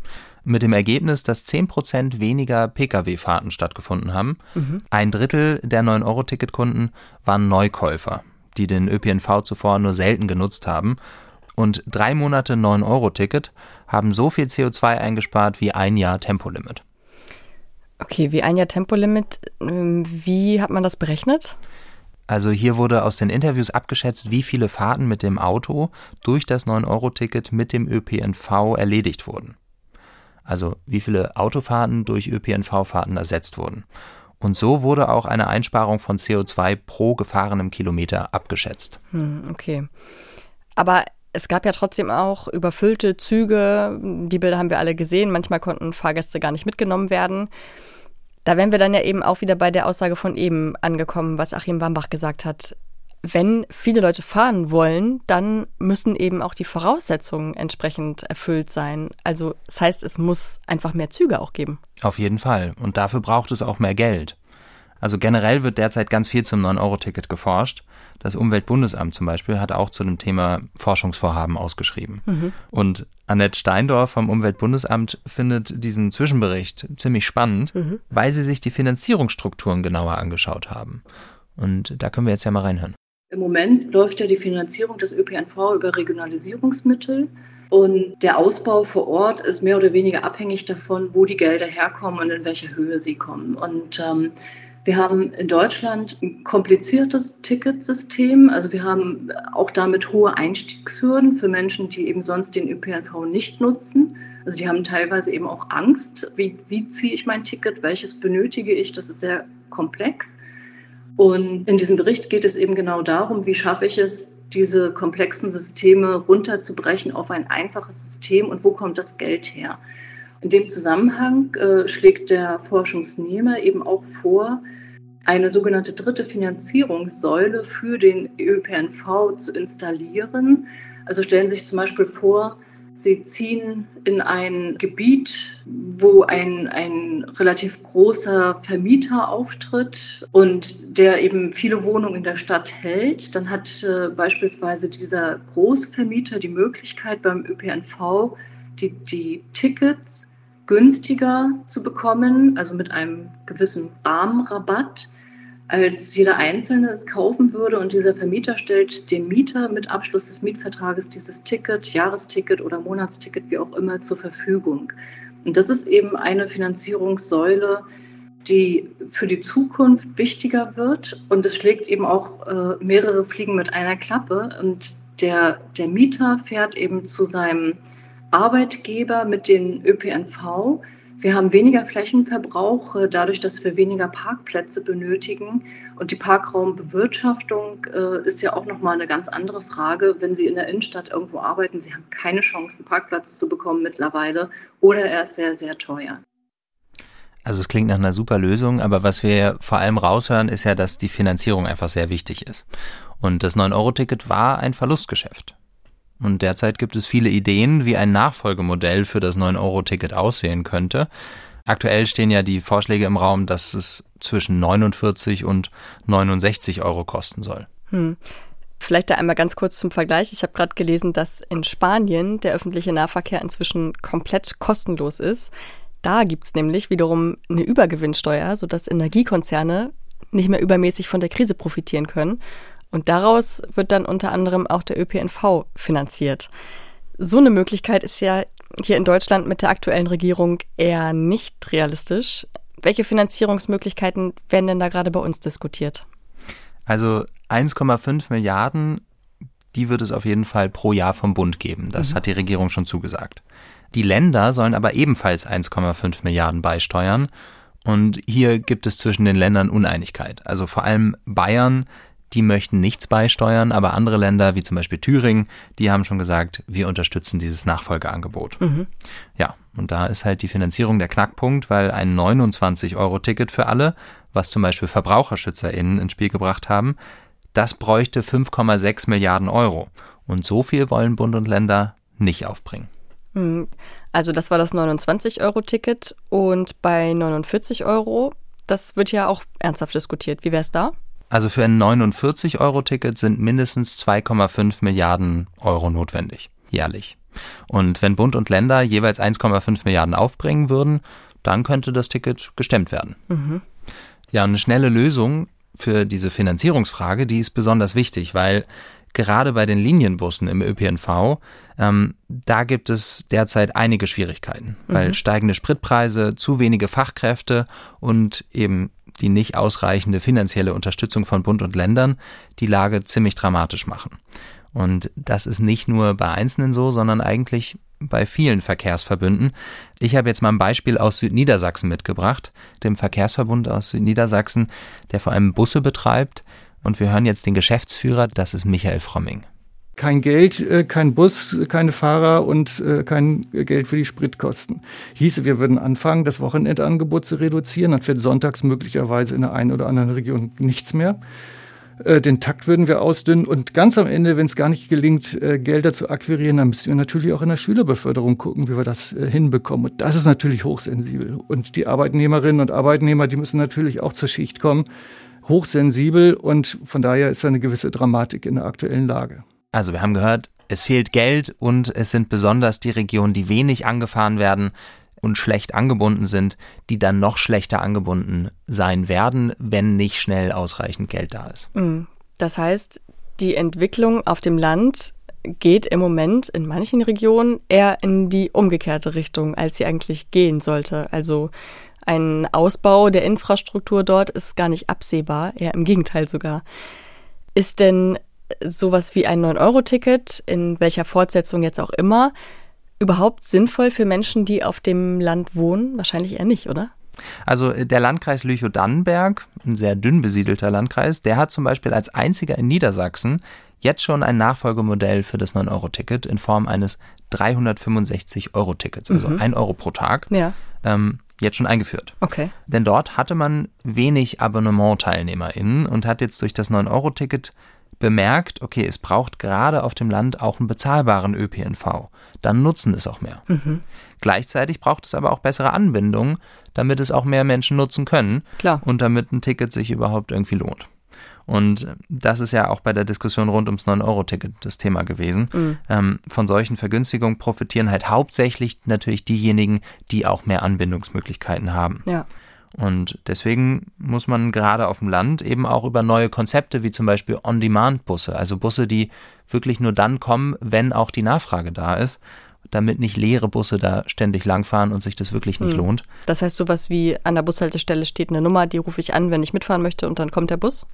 Mit dem Ergebnis, dass 10% weniger Pkw-Fahrten stattgefunden haben. Mhm. Ein Drittel der 9-Euro-Ticket-Kunden waren Neukäufer, die den ÖPNV zuvor nur selten genutzt haben und drei Monate 9-Euro-Ticket haben so viel CO2 eingespart wie ein Jahr Tempolimit. Okay, wie ein Jahr Tempolimit, ähm, wie hat man das berechnet? Also hier wurde aus den Interviews abgeschätzt, wie viele Fahrten mit dem Auto durch das 9-Euro-Ticket mit dem ÖPNV erledigt wurden. Also wie viele Autofahrten durch ÖPNV-Fahrten ersetzt wurden. Und so wurde auch eine Einsparung von CO2 pro gefahrenem Kilometer abgeschätzt. Hm, okay. Aber es gab ja trotzdem auch überfüllte Züge. Die Bilder haben wir alle gesehen. Manchmal konnten Fahrgäste gar nicht mitgenommen werden. Da wären wir dann ja eben auch wieder bei der Aussage von eben angekommen, was Achim Wambach gesagt hat. Wenn viele Leute fahren wollen, dann müssen eben auch die Voraussetzungen entsprechend erfüllt sein. Also das heißt, es muss einfach mehr Züge auch geben. Auf jeden Fall. Und dafür braucht es auch mehr Geld. Also generell wird derzeit ganz viel zum 9-Euro-Ticket geforscht. Das Umweltbundesamt zum Beispiel hat auch zu dem Thema Forschungsvorhaben ausgeschrieben. Mhm. Und Annette Steindorf vom Umweltbundesamt findet diesen Zwischenbericht ziemlich spannend, mhm. weil sie sich die Finanzierungsstrukturen genauer angeschaut haben. Und da können wir jetzt ja mal reinhören. Im Moment läuft ja die Finanzierung des ÖPNV über Regionalisierungsmittel. Und der Ausbau vor Ort ist mehr oder weniger abhängig davon, wo die Gelder herkommen und in welcher Höhe sie kommen. Und ähm, wir haben in Deutschland ein kompliziertes Ticketsystem. Also wir haben auch damit hohe Einstiegshürden für Menschen, die eben sonst den ÖPNV nicht nutzen. Also die haben teilweise eben auch Angst, wie, wie ziehe ich mein Ticket, welches benötige ich. Das ist sehr komplex. Und in diesem Bericht geht es eben genau darum, wie schaffe ich es, diese komplexen Systeme runterzubrechen auf ein einfaches System und wo kommt das Geld her. In dem Zusammenhang äh, schlägt der Forschungsnehmer eben auch vor, eine sogenannte dritte Finanzierungssäule für den ÖPNV zu installieren. Also stellen Sie sich zum Beispiel vor, Sie ziehen in ein Gebiet, wo ein, ein relativ großer Vermieter auftritt und der eben viele Wohnungen in der Stadt hält. Dann hat äh, beispielsweise dieser Großvermieter die Möglichkeit beim ÖPNV die, die Tickets günstiger zu bekommen, also mit einem gewissen Rahmenrabatt als jeder Einzelne es kaufen würde. Und dieser Vermieter stellt dem Mieter mit Abschluss des Mietvertrages dieses Ticket, Jahresticket oder Monatsticket, wie auch immer, zur Verfügung. Und das ist eben eine Finanzierungssäule, die für die Zukunft wichtiger wird. Und es schlägt eben auch äh, mehrere Fliegen mit einer Klappe. Und der, der Mieter fährt eben zu seinem Arbeitgeber mit den ÖPNV wir haben weniger Flächenverbrauch, äh, dadurch, dass wir weniger Parkplätze benötigen. Und die Parkraumbewirtschaftung äh, ist ja auch nochmal eine ganz andere Frage. Wenn Sie in der Innenstadt irgendwo arbeiten, Sie haben keine Chance, einen Parkplatz zu bekommen mittlerweile oder er ist sehr, sehr teuer. Also es klingt nach einer super Lösung, aber was wir vor allem raushören, ist ja, dass die Finanzierung einfach sehr wichtig ist. Und das 9-Euro-Ticket war ein Verlustgeschäft. Und derzeit gibt es viele Ideen, wie ein Nachfolgemodell für das 9-Euro-Ticket aussehen könnte. Aktuell stehen ja die Vorschläge im Raum, dass es zwischen 49 und 69 Euro kosten soll. Hm. Vielleicht da einmal ganz kurz zum Vergleich. Ich habe gerade gelesen, dass in Spanien der öffentliche Nahverkehr inzwischen komplett kostenlos ist. Da gibt es nämlich wiederum eine Übergewinnsteuer, sodass Energiekonzerne nicht mehr übermäßig von der Krise profitieren können. Und daraus wird dann unter anderem auch der ÖPNV finanziert. So eine Möglichkeit ist ja hier in Deutschland mit der aktuellen Regierung eher nicht realistisch. Welche Finanzierungsmöglichkeiten werden denn da gerade bei uns diskutiert? Also 1,5 Milliarden, die wird es auf jeden Fall pro Jahr vom Bund geben. Das mhm. hat die Regierung schon zugesagt. Die Länder sollen aber ebenfalls 1,5 Milliarden beisteuern. Und hier gibt es zwischen den Ländern Uneinigkeit. Also vor allem Bayern die möchten nichts beisteuern, aber andere Länder, wie zum Beispiel Thüringen, die haben schon gesagt, wir unterstützen dieses Nachfolgeangebot. Mhm. Ja, und da ist halt die Finanzierung der Knackpunkt, weil ein 29-Euro-Ticket für alle, was zum Beispiel VerbraucherschützerInnen ins Spiel gebracht haben, das bräuchte 5,6 Milliarden Euro. Und so viel wollen Bund und Länder nicht aufbringen. Mhm. Also das war das 29-Euro-Ticket und bei 49 Euro, das wird ja auch ernsthaft diskutiert. Wie wäre es da? Also für ein 49-Euro-Ticket sind mindestens 2,5 Milliarden Euro notwendig, jährlich. Und wenn Bund und Länder jeweils 1,5 Milliarden aufbringen würden, dann könnte das Ticket gestemmt werden. Mhm. Ja, eine schnelle Lösung für diese Finanzierungsfrage, die ist besonders wichtig, weil gerade bei den Linienbussen im ÖPNV, ähm, da gibt es derzeit einige Schwierigkeiten, weil mhm. steigende Spritpreise, zu wenige Fachkräfte und eben die nicht ausreichende finanzielle Unterstützung von Bund und Ländern die Lage ziemlich dramatisch machen. Und das ist nicht nur bei Einzelnen so, sondern eigentlich bei vielen Verkehrsverbünden. Ich habe jetzt mal ein Beispiel aus Südniedersachsen mitgebracht, dem Verkehrsverbund aus Südniedersachsen, der vor allem Busse betreibt. Und wir hören jetzt den Geschäftsführer, das ist Michael Fromming kein Geld, äh, kein Bus, keine Fahrer und äh, kein Geld für die Spritkosten. Hieße, wir würden anfangen, das Wochenendangebot zu reduzieren, dann wird sonntags möglicherweise in der einen oder anderen Region nichts mehr. Äh, den Takt würden wir ausdünnen und ganz am Ende, wenn es gar nicht gelingt, Gelder zu akquirieren, dann müssen wir natürlich auch in der Schülerbeförderung gucken, wie wir das hinbekommen. Und das ist natürlich hochsensibel. Und die Arbeitnehmerinnen und Arbeitnehmer, die müssen natürlich auch zur Schicht kommen. Hochsensibel und von daher ist da eine gewisse Dramatik in der aktuellen Lage. Also wir haben gehört, es fehlt Geld und es sind besonders die Regionen, die wenig angefahren werden und schlecht angebunden sind, die dann noch schlechter angebunden sein werden, wenn nicht schnell ausreichend Geld da ist. Mhm. Das heißt, die Entwicklung auf dem Land geht im Moment in manchen Regionen eher in die umgekehrte Richtung, als sie eigentlich gehen sollte. Also ein Ausbau der Infrastruktur dort ist gar nicht absehbar, eher im Gegenteil sogar. Ist denn sowas wie ein 9-Euro-Ticket, in welcher Fortsetzung jetzt auch immer, überhaupt sinnvoll für Menschen, die auf dem Land wohnen? Wahrscheinlich eher nicht, oder? Also äh, der Landkreis Lüchow-Dannenberg, ein sehr dünn besiedelter Landkreis, der hat zum Beispiel als einziger in Niedersachsen jetzt schon ein Nachfolgemodell für das 9-Euro-Ticket in Form eines 365-Euro-Tickets, also mhm. 1 Euro pro Tag. Ja. Ähm, jetzt schon eingeführt. Okay. Denn dort hatte man wenig Abonnement-TeilnehmerInnen und hat jetzt durch das 9-Euro-Ticket bemerkt, okay, es braucht gerade auf dem Land auch einen bezahlbaren ÖPNV, dann nutzen es auch mehr. Mhm. Gleichzeitig braucht es aber auch bessere Anbindungen, damit es auch mehr Menschen nutzen können Klar. und damit ein Ticket sich überhaupt irgendwie lohnt. Und das ist ja auch bei der Diskussion rund ums 9-Euro-Ticket das Thema gewesen. Mhm. Ähm, von solchen Vergünstigungen profitieren halt hauptsächlich natürlich diejenigen, die auch mehr Anbindungsmöglichkeiten haben. Ja. Und deswegen muss man gerade auf dem Land eben auch über neue Konzepte wie zum Beispiel On-Demand-Busse, also Busse, die wirklich nur dann kommen, wenn auch die Nachfrage da ist, damit nicht leere Busse da ständig langfahren und sich das wirklich nicht hm. lohnt. Das heißt, sowas wie an der Bushaltestelle steht eine Nummer, die rufe ich an, wenn ich mitfahren möchte und dann kommt der Bus?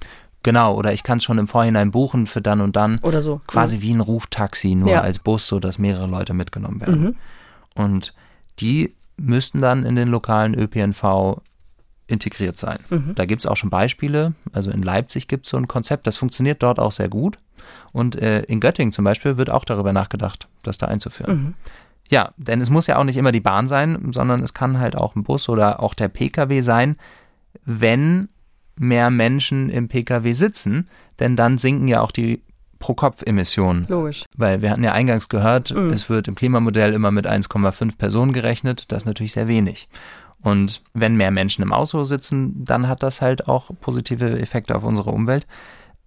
Genau, oder ich kann es schon im Vorhinein buchen für dann und dann. Oder so. Quasi ja. wie ein Ruftaxi, nur ja. als Bus, sodass mehrere Leute mitgenommen werden. Mhm. Und die müssten dann in den lokalen ÖPNV integriert sein. Mhm. Da gibt es auch schon Beispiele. Also in Leipzig gibt es so ein Konzept, das funktioniert dort auch sehr gut. Und äh, in Göttingen zum Beispiel wird auch darüber nachgedacht, das da einzuführen. Mhm. Ja, denn es muss ja auch nicht immer die Bahn sein, sondern es kann halt auch ein Bus oder auch der Pkw sein, wenn mehr Menschen im Pkw sitzen, denn dann sinken ja auch die Pro-Kopf-Emissionen. Logisch. Weil wir hatten ja eingangs gehört, mhm. es wird im Klimamodell immer mit 1,5 Personen gerechnet. Das ist natürlich sehr wenig. Und wenn mehr Menschen im Auto sitzen, dann hat das halt auch positive Effekte auf unsere Umwelt.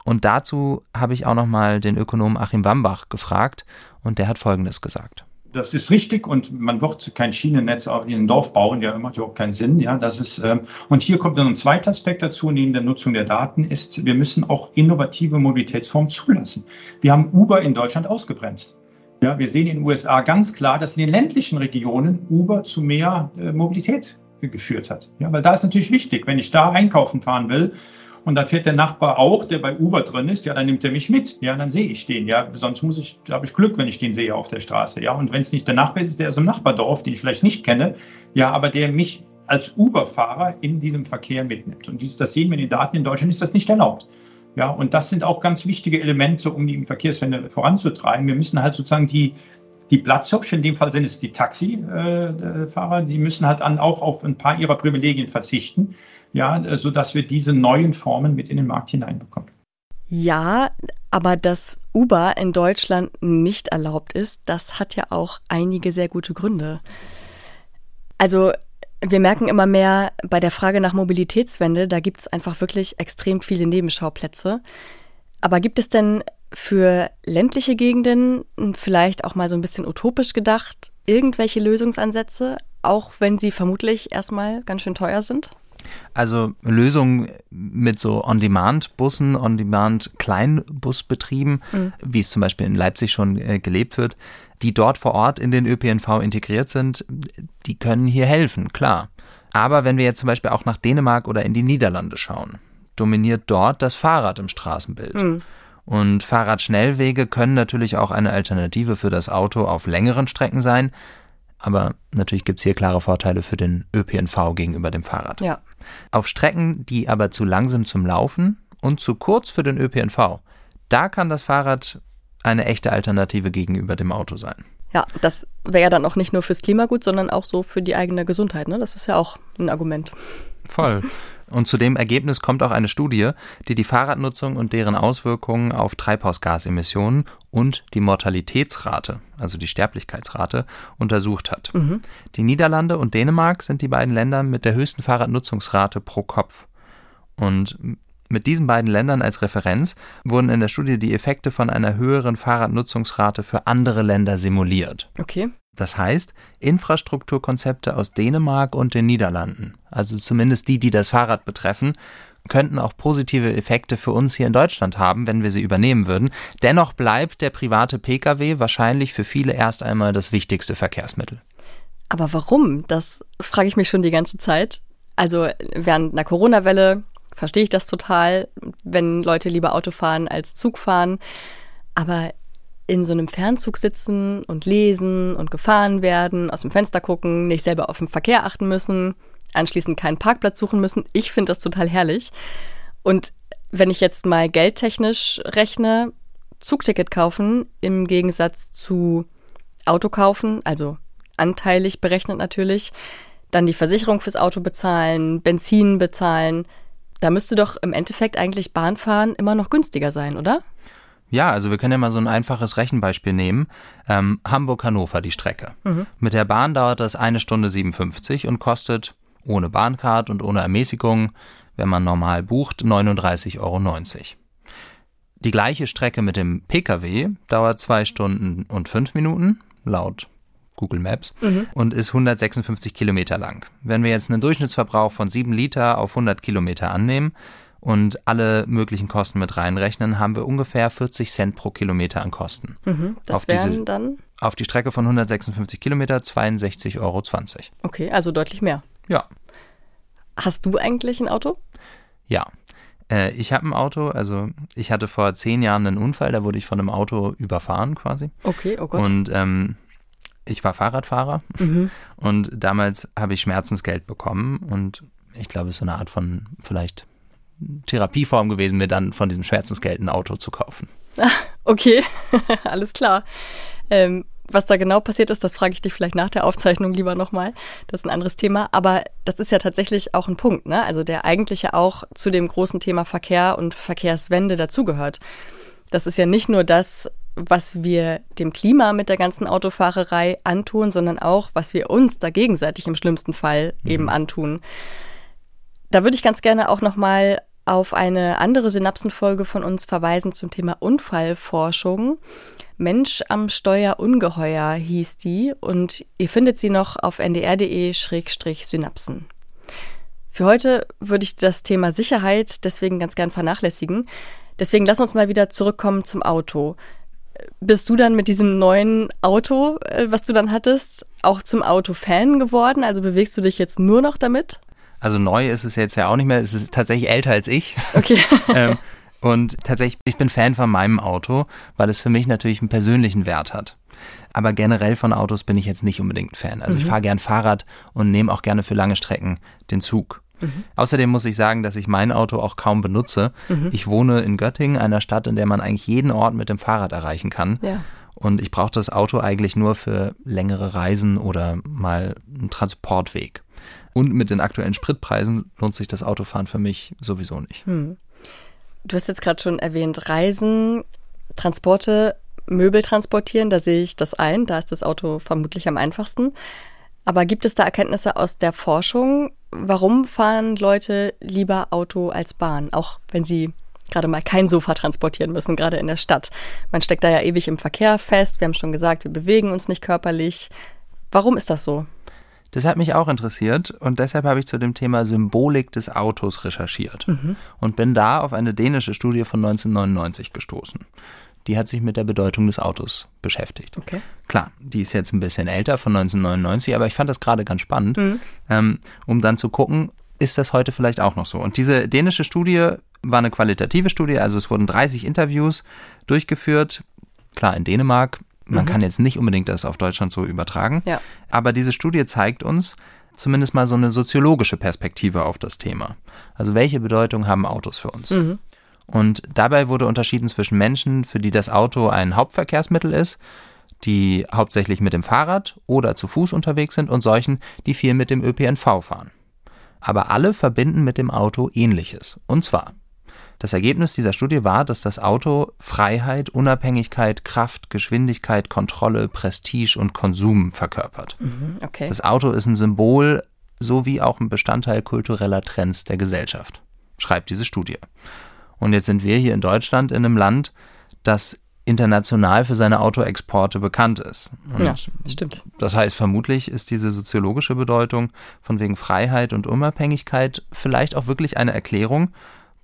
Und dazu habe ich auch nochmal den Ökonomen Achim Wambach gefragt und der hat Folgendes gesagt. Das ist richtig und man wird kein Schienennetz in ein Dorf bauen, ja, macht überhaupt keinen Sinn. Ja, das ist, ähm, und hier kommt dann ein zweiter Aspekt dazu, neben der Nutzung der Daten, ist, wir müssen auch innovative Mobilitätsformen zulassen. Wir haben Uber in Deutschland ausgebremst. Ja, wir sehen in den USA ganz klar, dass in den ländlichen Regionen Uber zu mehr äh, Mobilität geführt hat. Ja, weil da ist natürlich wichtig, wenn ich da einkaufen fahren will und dann fährt der Nachbar auch, der bei Uber drin ist, ja, dann nimmt er mich mit. Ja, dann sehe ich den. Ja, sonst muss ich, habe ich Glück, wenn ich den sehe auf der Straße. Ja, und wenn es nicht der Nachbar ist, der aus dem Nachbardorf, den ich vielleicht nicht kenne, ja, aber der mich als Uber-Fahrer in diesem Verkehr mitnimmt. Und das sehen wir in den Daten in Deutschland, ist das nicht erlaubt. Ja, und das sind auch ganz wichtige Elemente, um die Verkehrswende voranzutreiben. Wir müssen halt sozusagen die, die Platzhirsche, in dem Fall sind es die Taxifahrer, die müssen halt dann auch auf ein paar ihrer Privilegien verzichten, ja, sodass wir diese neuen Formen mit in den Markt hineinbekommen. Ja, aber dass Uber in Deutschland nicht erlaubt ist, das hat ja auch einige sehr gute Gründe. Also wir merken immer mehr bei der Frage nach Mobilitätswende, da gibt es einfach wirklich extrem viele Nebenschauplätze. Aber gibt es denn für ländliche Gegenden vielleicht auch mal so ein bisschen utopisch gedacht irgendwelche Lösungsansätze, auch wenn sie vermutlich erstmal ganz schön teuer sind? Also Lösungen mit so On-Demand-Bussen, On-Demand-Kleinbusbetrieben, mhm. wie es zum Beispiel in Leipzig schon äh, gelebt wird, die dort vor Ort in den ÖPNV integriert sind, die können hier helfen, klar. Aber wenn wir jetzt zum Beispiel auch nach Dänemark oder in die Niederlande schauen, dominiert dort das Fahrrad im Straßenbild. Mhm. Und Fahrradschnellwege können natürlich auch eine Alternative für das Auto auf längeren Strecken sein. Aber natürlich gibt es hier klare Vorteile für den ÖPNV gegenüber dem Fahrrad. Ja. Auf Strecken, die aber zu lang sind zum Laufen und zu kurz für den ÖPNV, da kann das Fahrrad eine echte Alternative gegenüber dem Auto sein. Ja, das wäre ja dann auch nicht nur fürs Klima gut, sondern auch so für die eigene Gesundheit. Ne? Das ist ja auch ein Argument. Voll. Und zu dem Ergebnis kommt auch eine Studie, die die Fahrradnutzung und deren Auswirkungen auf Treibhausgasemissionen und die Mortalitätsrate, also die Sterblichkeitsrate, untersucht hat. Mhm. Die Niederlande und Dänemark sind die beiden Länder mit der höchsten Fahrradnutzungsrate pro Kopf. Und mit diesen beiden Ländern als Referenz wurden in der Studie die Effekte von einer höheren Fahrradnutzungsrate für andere Länder simuliert. Okay. Das heißt, Infrastrukturkonzepte aus Dänemark und den Niederlanden, also zumindest die, die das Fahrrad betreffen, könnten auch positive Effekte für uns hier in Deutschland haben, wenn wir sie übernehmen würden. Dennoch bleibt der private Pkw wahrscheinlich für viele erst einmal das wichtigste Verkehrsmittel. Aber warum? Das frage ich mich schon die ganze Zeit. Also während einer Corona-Welle verstehe ich das total, wenn Leute lieber Auto fahren als Zug fahren. Aber in so einem Fernzug sitzen und lesen und gefahren werden, aus dem Fenster gucken, nicht selber auf den Verkehr achten müssen, anschließend keinen Parkplatz suchen müssen. Ich finde das total herrlich. Und wenn ich jetzt mal geldtechnisch rechne, Zugticket kaufen im Gegensatz zu Auto kaufen, also anteilig berechnet natürlich, dann die Versicherung fürs Auto bezahlen, Benzin bezahlen, da müsste doch im Endeffekt eigentlich Bahnfahren immer noch günstiger sein, oder? Ja, also wir können ja mal so ein einfaches Rechenbeispiel nehmen. Ähm, Hamburg-Hannover, die Strecke. Mhm. Mit der Bahn dauert das eine Stunde 57 und kostet ohne Bahncard und ohne Ermäßigung, wenn man normal bucht, 39,90 Euro. Die gleiche Strecke mit dem Pkw dauert zwei Stunden und fünf Minuten, laut Google Maps, Mhm. und ist 156 Kilometer lang. Wenn wir jetzt einen Durchschnittsverbrauch von 7 Liter auf 100 Kilometer annehmen und alle möglichen Kosten mit reinrechnen, haben wir ungefähr 40 Cent pro Kilometer an Kosten. Mhm. Das Auf diese- wären dann, Auf die Strecke von 156 Kilometer 62,20 Euro. okay, also deutlich mehr. Ja. Hast du eigentlich ein Auto? Ja. Äh, ich habe ein Auto, also ich hatte vor zehn Jahren einen Unfall, da wurde ich von einem Auto überfahren quasi. Okay, oh Gott. Und ähm, ich war Fahrradfahrer Mhm. und damals habe ich Schmerzensgeld bekommen und ich glaube, es ist so eine Art von vielleicht Therapieform gewesen, mir dann von diesem Schmerzensgeld ein Auto zu kaufen. Okay, alles klar. Ähm, was da genau passiert ist, das frage ich dich vielleicht nach der Aufzeichnung lieber nochmal. Das ist ein anderes Thema. Aber das ist ja tatsächlich auch ein Punkt, ne? Also der eigentlich ja auch zu dem großen Thema Verkehr und Verkehrswende dazugehört. Das ist ja nicht nur das, was wir dem Klima mit der ganzen Autofahrerei antun, sondern auch, was wir uns da gegenseitig im schlimmsten Fall eben antun. Da würde ich ganz gerne auch nochmal auf eine andere Synapsenfolge von uns verweisen zum Thema Unfallforschung. Mensch am Steuer Ungeheuer hieß die und ihr findet sie noch auf ndr.de-synapsen. Für heute würde ich das Thema Sicherheit deswegen ganz gern vernachlässigen. Deswegen lass uns mal wieder zurückkommen zum Auto. Bist du dann mit diesem neuen Auto, äh, was du dann hattest, auch zum Auto-Fan geworden? Also bewegst du dich jetzt nur noch damit? Also neu ist es jetzt ja auch nicht mehr, es ist tatsächlich älter als ich. Okay. ähm, und tatsächlich, ich bin Fan von meinem Auto, weil es für mich natürlich einen persönlichen Wert hat. Aber generell von Autos bin ich jetzt nicht unbedingt Fan. Also ich Mhm. fahre gern Fahrrad und nehme auch gerne für lange Strecken den Zug. Mhm. Außerdem muss ich sagen, dass ich mein Auto auch kaum benutze. Mhm. Ich wohne in Göttingen, einer Stadt, in der man eigentlich jeden Ort mit dem Fahrrad erreichen kann. Ja. Und ich brauche das Auto eigentlich nur für längere Reisen oder mal einen Transportweg. Und mit den aktuellen Spritpreisen lohnt sich das Autofahren für mich sowieso nicht. Hm. Du hast jetzt gerade schon erwähnt, Reisen, Transporte, Möbel transportieren, da sehe ich das ein, da ist das Auto vermutlich am einfachsten. Aber gibt es da Erkenntnisse aus der Forschung? Warum fahren Leute lieber Auto als Bahn, auch wenn sie gerade mal kein Sofa transportieren müssen, gerade in der Stadt? Man steckt da ja ewig im Verkehr fest. Wir haben schon gesagt, wir bewegen uns nicht körperlich. Warum ist das so? Das hat mich auch interessiert und deshalb habe ich zu dem Thema Symbolik des Autos recherchiert Mhm. und bin da auf eine dänische Studie von 1999 gestoßen. Die hat sich mit der Bedeutung des Autos beschäftigt. Okay. Klar, die ist jetzt ein bisschen älter, von 1999, aber ich fand das gerade ganz spannend, Mhm. ähm, um dann zu gucken, ist das heute vielleicht auch noch so. Und diese dänische Studie war eine qualitative Studie, also es wurden 30 Interviews durchgeführt, klar in Dänemark. Man Mhm. kann jetzt nicht unbedingt das auf Deutschland so übertragen. Ja. Aber diese Studie zeigt uns zumindest mal so eine soziologische Perspektive auf das Thema. Also welche Bedeutung haben Autos für uns? Mhm. Und dabei wurde unterschieden zwischen Menschen, für die das Auto ein Hauptverkehrsmittel ist, die hauptsächlich mit dem Fahrrad oder zu Fuß unterwegs sind und solchen, die viel mit dem ÖPNV fahren. Aber alle verbinden mit dem Auto Ähnliches. Und zwar, das Ergebnis dieser Studie war, dass das Auto Freiheit, Unabhängigkeit, Kraft, Geschwindigkeit, Kontrolle, Prestige und Konsum verkörpert. Mhm, okay. Das Auto ist ein Symbol sowie auch ein Bestandteil kultureller Trends der Gesellschaft, schreibt diese Studie. Und jetzt sind wir hier in Deutschland in einem Land, das international für seine Autoexporte bekannt ist. Und Ja, stimmt. Das heißt, vermutlich ist diese soziologische Bedeutung von wegen Freiheit und Unabhängigkeit vielleicht auch wirklich eine Erklärung,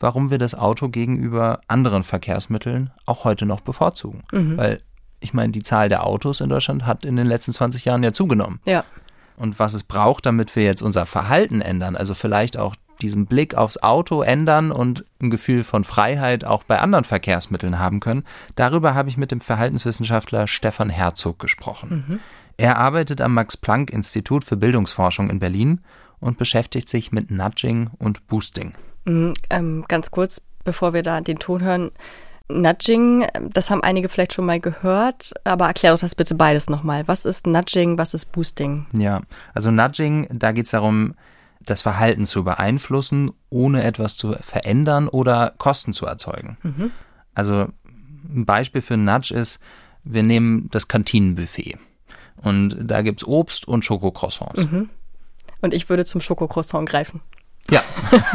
warum wir das Auto gegenüber anderen Verkehrsmitteln auch heute noch bevorzugen. Mhm. Weil ich meine, die Zahl der Autos in Deutschland hat in den letzten 20 Jahren ja zugenommen. Ja. Und was es braucht, damit wir jetzt unser Verhalten ändern, also vielleicht auch diesen Blick aufs Auto ändern und ein Gefühl von Freiheit auch bei anderen Verkehrsmitteln haben können, darüber habe ich mit dem Verhaltenswissenschaftler Stefan Herzog gesprochen. Mhm. Er arbeitet am Max-Planck-Institut für Bildungsforschung in Berlin und beschäftigt sich mit Nudging und Boosting. Mhm, ähm, ganz kurz, bevor wir da den Ton hören. Nudging, ähm, das haben einige vielleicht schon mal gehört, aber erklär doch das bitte beides nochmal. Was ist Nudging, was ist Boosting? Ja, also Nudging, da geht es darum, das Verhalten zu beeinflussen, ohne etwas zu verändern oder Kosten zu erzeugen. Mhm. Also Ein Beispiel für Nudge ist, wir nehmen das Kantinenbuffet. Und da gibt es Obst und Schokocroissants. Mhm. Und ich würde zum Schokocroissant greifen. Ja.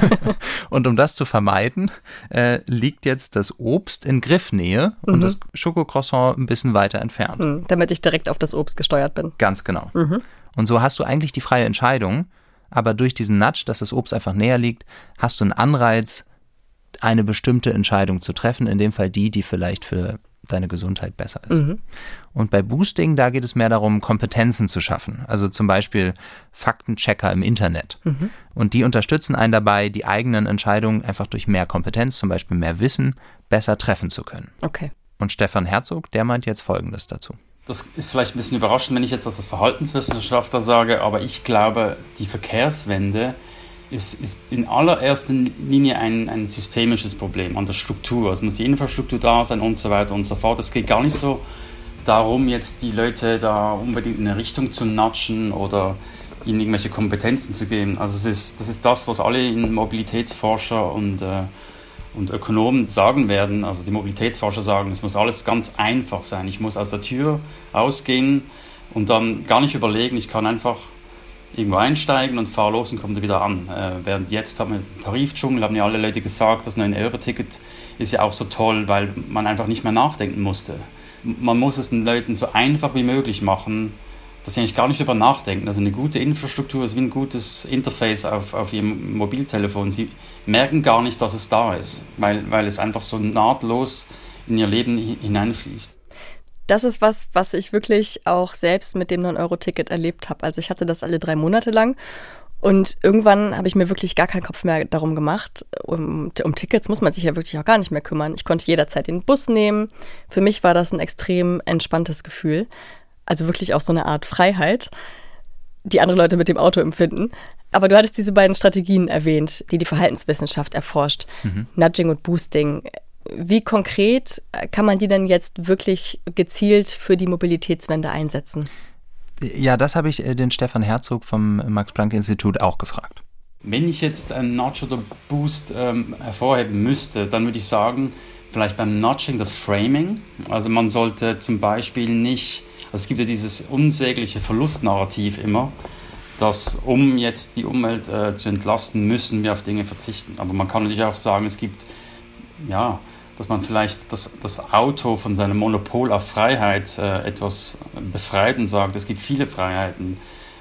und um das zu vermeiden, äh, liegt jetzt das Obst in Griffnähe mhm. und das Schokocroissant ein bisschen weiter entfernt. Mhm, damit ich direkt auf das Obst gesteuert bin. Ganz genau. Mhm. Und so hast du eigentlich die freie Entscheidung, aber durch diesen Nudge, dass das Obst einfach näher liegt, hast du einen Anreiz, eine bestimmte Entscheidung zu treffen, in dem Fall die, die vielleicht für deine Gesundheit besser ist. Mhm. Und bei Boosting, da geht es mehr darum, Kompetenzen zu schaffen. Also zum Beispiel Faktenchecker im Internet. Mhm. Und die unterstützen einen dabei, die eigenen Entscheidungen einfach durch mehr Kompetenz, zum Beispiel mehr Wissen, besser treffen zu können. Okay. Und Stefan Herzog, der meint jetzt Folgendes dazu. Das ist vielleicht ein bisschen überraschend, wenn ich jetzt das als Verhaltenswissenschaftler sage, aber ich glaube, die Verkehrswende ist, ist in allererster Linie ein, ein systemisches Problem an der Struktur. Es muss die Infrastruktur da sein und so weiter und so fort. Es geht gar nicht so darum, jetzt die Leute da unbedingt in eine Richtung zu natschen oder ihnen irgendwelche Kompetenzen zu geben. Also es ist, das ist das, was alle Mobilitätsforscher und, äh, und Ökonomen sagen werden. Also die Mobilitätsforscher sagen, es muss alles ganz einfach sein. Ich muss aus der Tür ausgehen und dann gar nicht überlegen, ich kann einfach irgendwo einsteigen und fahre los und komme wieder an. Äh, während jetzt haben wir den Tarifdschungel, haben ja alle Leute gesagt, das 9-Euro-Ticket ist ja auch so toll, weil man einfach nicht mehr nachdenken musste. Man muss es den Leuten so einfach wie möglich machen, dass sie eigentlich gar nicht über nachdenken. Also eine gute Infrastruktur ist wie ein gutes Interface auf, auf ihrem Mobiltelefon. Sie merken gar nicht, dass es da ist, weil, weil es einfach so nahtlos in ihr Leben hineinfließt das ist was, was ich wirklich auch selbst mit dem 9-Euro-Ticket erlebt habe. Also ich hatte das alle drei Monate lang und irgendwann habe ich mir wirklich gar keinen Kopf mehr darum gemacht. Um, um, Tickets muss man sich ja wirklich auch gar nicht mehr kümmern. Ich konnte jederzeit den Bus nehmen. Für mich war das ein extrem entspanntes Gefühl. Also wirklich auch so eine Art Freiheit, die andere Leute mit dem Auto empfinden. Aber du hattest diese beiden Strategien erwähnt, die die Verhaltenswissenschaft erforscht. Mhm. Nudging und Boosting. Wie konkret kann man die denn jetzt wirklich gezielt für die Mobilitätswende einsetzen? Ja, das habe ich äh, den Stefan Herzog vom Max-Planck-Institut auch gefragt. Wenn ich jetzt einen Notch oder Boost ähm, hervorheben müsste, dann würde ich sagen, vielleicht beim Notching das Framing. Also man sollte zum Beispiel nicht, also es gibt ja dieses unsägliche Verlustnarrativ immer, dass um jetzt die Umwelt äh, zu entlasten, müssen wir auf Dinge verzichten. Aber man kann natürlich auch sagen, es gibt ja dass man vielleicht das, das Auto von seinem Monopol auf Freiheit äh, etwas befreit und sagt, es gibt viele Freiheiten.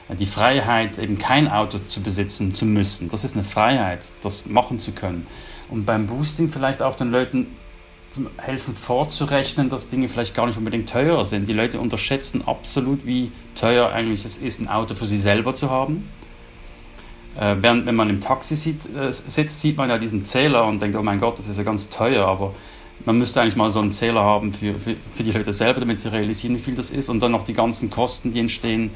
Die Freiheit, eben kein Auto zu besitzen zu müssen, das ist eine Freiheit, das machen zu können. Und beim Boosting vielleicht auch den Leuten zum helfen vorzurechnen, dass Dinge vielleicht gar nicht unbedingt teurer sind. Die Leute unterschätzen absolut, wie teuer eigentlich es ist, ein Auto für sie selber zu haben. Äh, während wenn man im Taxi sieht, äh, sitzt, sieht man ja diesen Zähler und denkt, oh mein Gott, das ist ja ganz teuer, aber man müsste eigentlich mal so einen Zähler haben für, für, für die Leute selber, damit sie realisieren, wie viel das ist und dann noch die ganzen Kosten, die entstehen,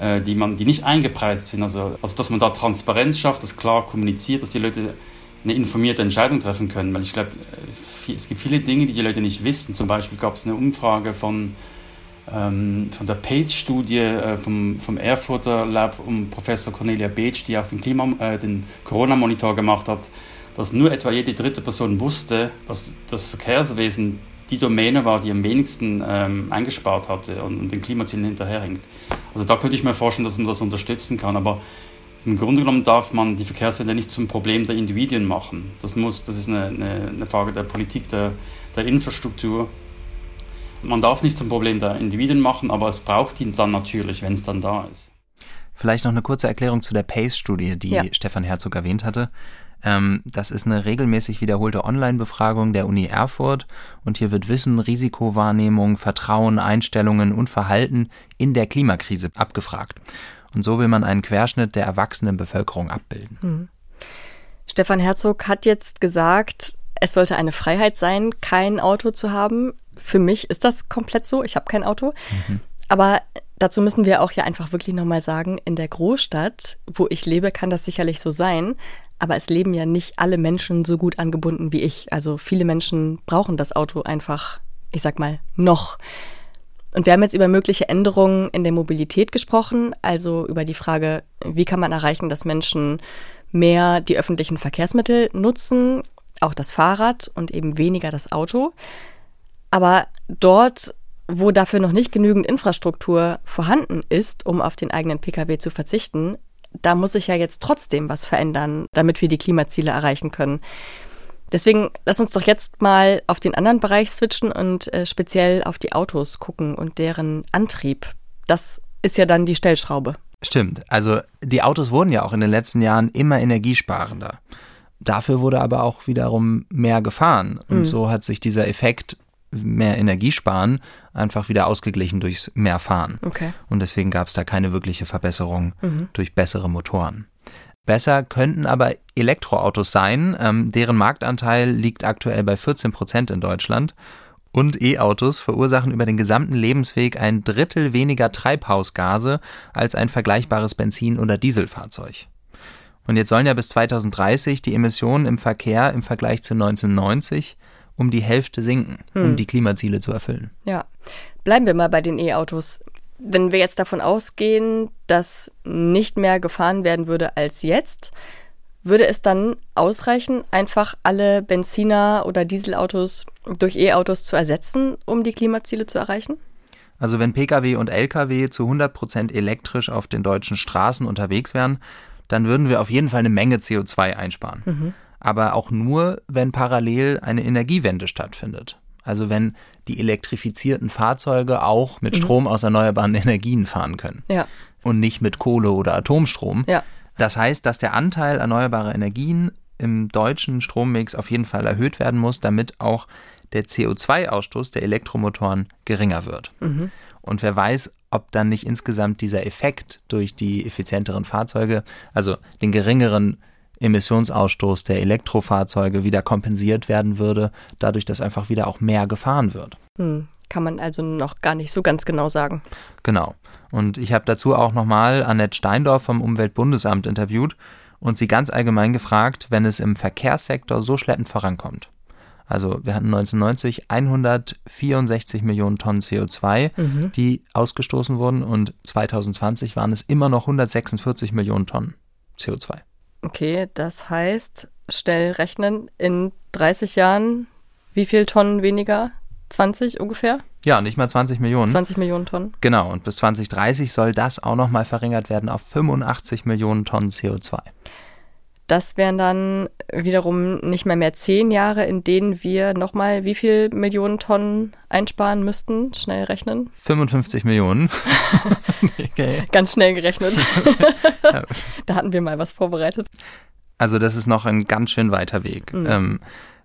äh, die, man, die nicht eingepreist sind. Also, also dass man da Transparenz schafft, das klar kommuniziert, dass die Leute eine informierte Entscheidung treffen können. Weil ich glaube, es gibt viele Dinge, die die Leute nicht wissen. Zum Beispiel gab es eine Umfrage von von der PACE-Studie äh, vom, vom Erfurter Lab um Professor Cornelia Beetsch, die auch den, äh, den Corona-Monitor gemacht hat, dass nur etwa jede dritte Person wusste, dass das Verkehrswesen die Domäne war, die am wenigsten ähm, eingespart hatte und, und den Klimazielen hinterherhängt. Also da könnte ich mir vorstellen, dass man das unterstützen kann, aber im Grunde genommen darf man die Verkehrswende nicht zum Problem der Individuen machen. Das, muss, das ist eine, eine, eine Frage der Politik, der, der Infrastruktur man darf es nicht zum Problem der Individuen machen, aber es braucht ihn dann natürlich, wenn es dann da ist. Vielleicht noch eine kurze Erklärung zu der PACE-Studie, die ja. Stefan Herzog erwähnt hatte. Ähm, das ist eine regelmäßig wiederholte Online-Befragung der Uni Erfurt und hier wird Wissen, Risikowahrnehmung, Vertrauen, Einstellungen und Verhalten in der Klimakrise abgefragt. Und so will man einen Querschnitt der erwachsenen Bevölkerung abbilden. Mhm. Stefan Herzog hat jetzt gesagt, es sollte eine Freiheit sein, kein Auto zu haben. Für mich ist das komplett so. Ich habe kein Auto. Mhm. Aber dazu müssen wir auch ja einfach wirklich nochmal sagen, in der Großstadt, wo ich lebe, kann das sicherlich so sein. Aber es leben ja nicht alle Menschen so gut angebunden wie ich. Also viele Menschen brauchen das Auto einfach, ich sag mal, noch. Und wir haben jetzt über mögliche Änderungen in der Mobilität gesprochen, also über die Frage, wie kann man erreichen, dass Menschen mehr die öffentlichen Verkehrsmittel nutzen, auch das Fahrrad und eben weniger das Auto. Aber dort, wo dafür noch nicht genügend Infrastruktur vorhanden ist, um auf den eigenen Pkw zu verzichten, da muss sich ja jetzt trotzdem was verändern, damit wir die Klimaziele erreichen können. Deswegen lass uns doch jetzt mal auf den anderen Bereich switchen und äh, speziell auf die Autos gucken und deren Antrieb. Das ist ja dann die Stellschraube. Stimmt. Also die Autos wurden ja auch in den letzten Jahren immer energiesparender. Dafür wurde aber auch wiederum mehr gefahren. Und mhm. so hat sich dieser Effekt mehr Energie sparen, einfach wieder ausgeglichen durchs mehr Fahren. Okay. Und deswegen gab es da keine wirkliche Verbesserung mhm. durch bessere Motoren. Besser könnten aber Elektroautos sein. Ähm, deren Marktanteil liegt aktuell bei 14 Prozent in Deutschland. Und E-Autos verursachen über den gesamten Lebensweg ein Drittel weniger Treibhausgase als ein vergleichbares Benzin- oder Dieselfahrzeug. Und jetzt sollen ja bis 2030 die Emissionen im Verkehr im Vergleich zu 1990 um die Hälfte sinken, hm. um die Klimaziele zu erfüllen. Ja. Bleiben wir mal bei den E-Autos. Wenn wir jetzt davon ausgehen, dass nicht mehr gefahren werden würde als jetzt, würde es dann ausreichen, einfach alle Benziner- oder Dieselautos durch E-Autos zu ersetzen, um die Klimaziele zu erreichen? Also wenn Pkw und Lkw zu 100 Prozent elektrisch auf den deutschen Straßen unterwegs wären, dann würden wir auf jeden Fall eine Menge CO2 einsparen. Mhm aber auch nur, wenn parallel eine Energiewende stattfindet. Also wenn die elektrifizierten Fahrzeuge auch mit mhm. Strom aus erneuerbaren Energien fahren können. Ja. Und nicht mit Kohle oder Atomstrom. Ja. Das heißt, dass der Anteil erneuerbarer Energien im deutschen Strommix auf jeden Fall erhöht werden muss, damit auch der CO2-Ausstoß der Elektromotoren geringer wird. Mhm. Und wer weiß, ob dann nicht insgesamt dieser Effekt durch die effizienteren Fahrzeuge, also den geringeren Emissionsausstoß der Elektrofahrzeuge wieder kompensiert werden würde, dadurch, dass einfach wieder auch mehr gefahren wird. Hm, kann man also noch gar nicht so ganz genau sagen. Genau. Und ich habe dazu auch nochmal Annette Steindorf vom Umweltbundesamt interviewt und sie ganz allgemein gefragt, wenn es im Verkehrssektor so schleppend vorankommt. Also wir hatten 1990 164 Millionen Tonnen CO2, mhm. die ausgestoßen wurden und 2020 waren es immer noch 146 Millionen Tonnen CO2. Okay, das heißt, schnell rechnen, in 30 Jahren wie viel Tonnen weniger? 20 ungefähr? Ja, nicht mal 20 Millionen. 20 Millionen Tonnen. Genau, und bis 2030 soll das auch nochmal verringert werden auf 85 Millionen Tonnen CO2. Das wären dann wiederum nicht mehr mehr zehn Jahre, in denen wir nochmal wie viel Millionen Tonnen einsparen müssten? Schnell rechnen. 55 Millionen. okay. Ganz schnell gerechnet. da hatten wir mal was vorbereitet. Also das ist noch ein ganz schön weiter Weg. Mhm. Ähm,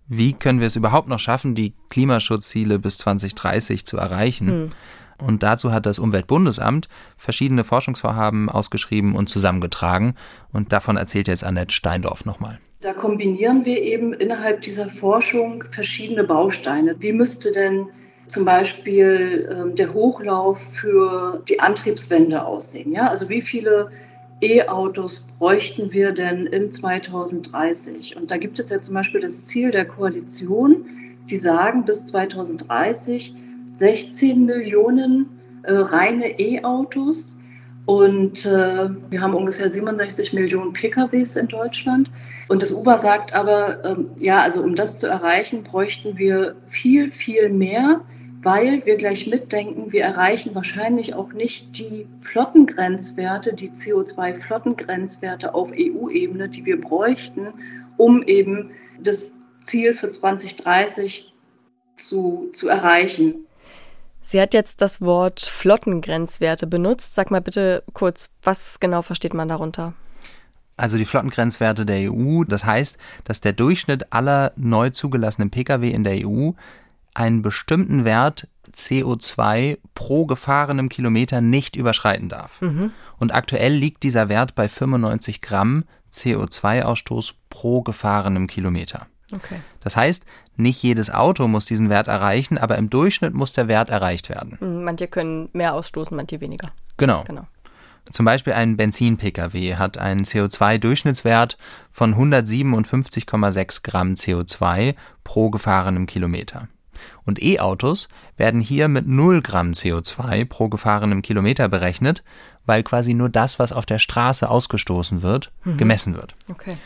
wie können wir es überhaupt noch schaffen, die Klimaschutzziele bis 2030 zu erreichen? Mhm. Und dazu hat das Umweltbundesamt verschiedene Forschungsvorhaben ausgeschrieben und zusammengetragen. Und davon erzählt jetzt Annette Steindorf nochmal. Da kombinieren wir eben innerhalb dieser Forschung verschiedene Bausteine. Wie müsste denn zum Beispiel ähm, der Hochlauf für die Antriebswende aussehen? Ja? Also wie viele E-Autos bräuchten wir denn in 2030? Und da gibt es ja zum Beispiel das Ziel der Koalition, die sagen, bis 2030 16 Millionen äh, reine E-Autos und äh, wir haben ungefähr 67 Millionen PKWs in Deutschland. Und das Uber sagt aber, ähm, ja, also um das zu erreichen, bräuchten wir viel, viel mehr, weil wir gleich mitdenken, wir erreichen wahrscheinlich auch nicht die Flottengrenzwerte, die CO2-Flottengrenzwerte auf EU-Ebene, die wir bräuchten, um eben das Ziel für 2030 zu, zu erreichen. Sie hat jetzt das Wort Flottengrenzwerte benutzt. Sag mal bitte kurz, was genau versteht man darunter? Also die Flottengrenzwerte der EU, das heißt, dass der Durchschnitt aller neu zugelassenen Pkw in der EU einen bestimmten Wert CO2 pro gefahrenem Kilometer nicht überschreiten darf. Mhm. Und aktuell liegt dieser Wert bei 95 Gramm CO2-Ausstoß pro gefahrenem Kilometer. Okay. Das heißt, nicht jedes Auto muss diesen Wert erreichen, aber im Durchschnitt muss der Wert erreicht werden. Hm, manche können mehr ausstoßen, manche weniger. Genau. genau. Zum Beispiel ein Benzin-Pkw hat einen CO2-Durchschnittswert von 157,6 Gramm CO2 pro gefahrenem Kilometer. Und E-Autos werden hier mit 0 Gramm CO2 pro gefahrenem Kilometer berechnet, weil quasi nur das, was auf der Straße ausgestoßen wird, mhm. gemessen wird. Okay.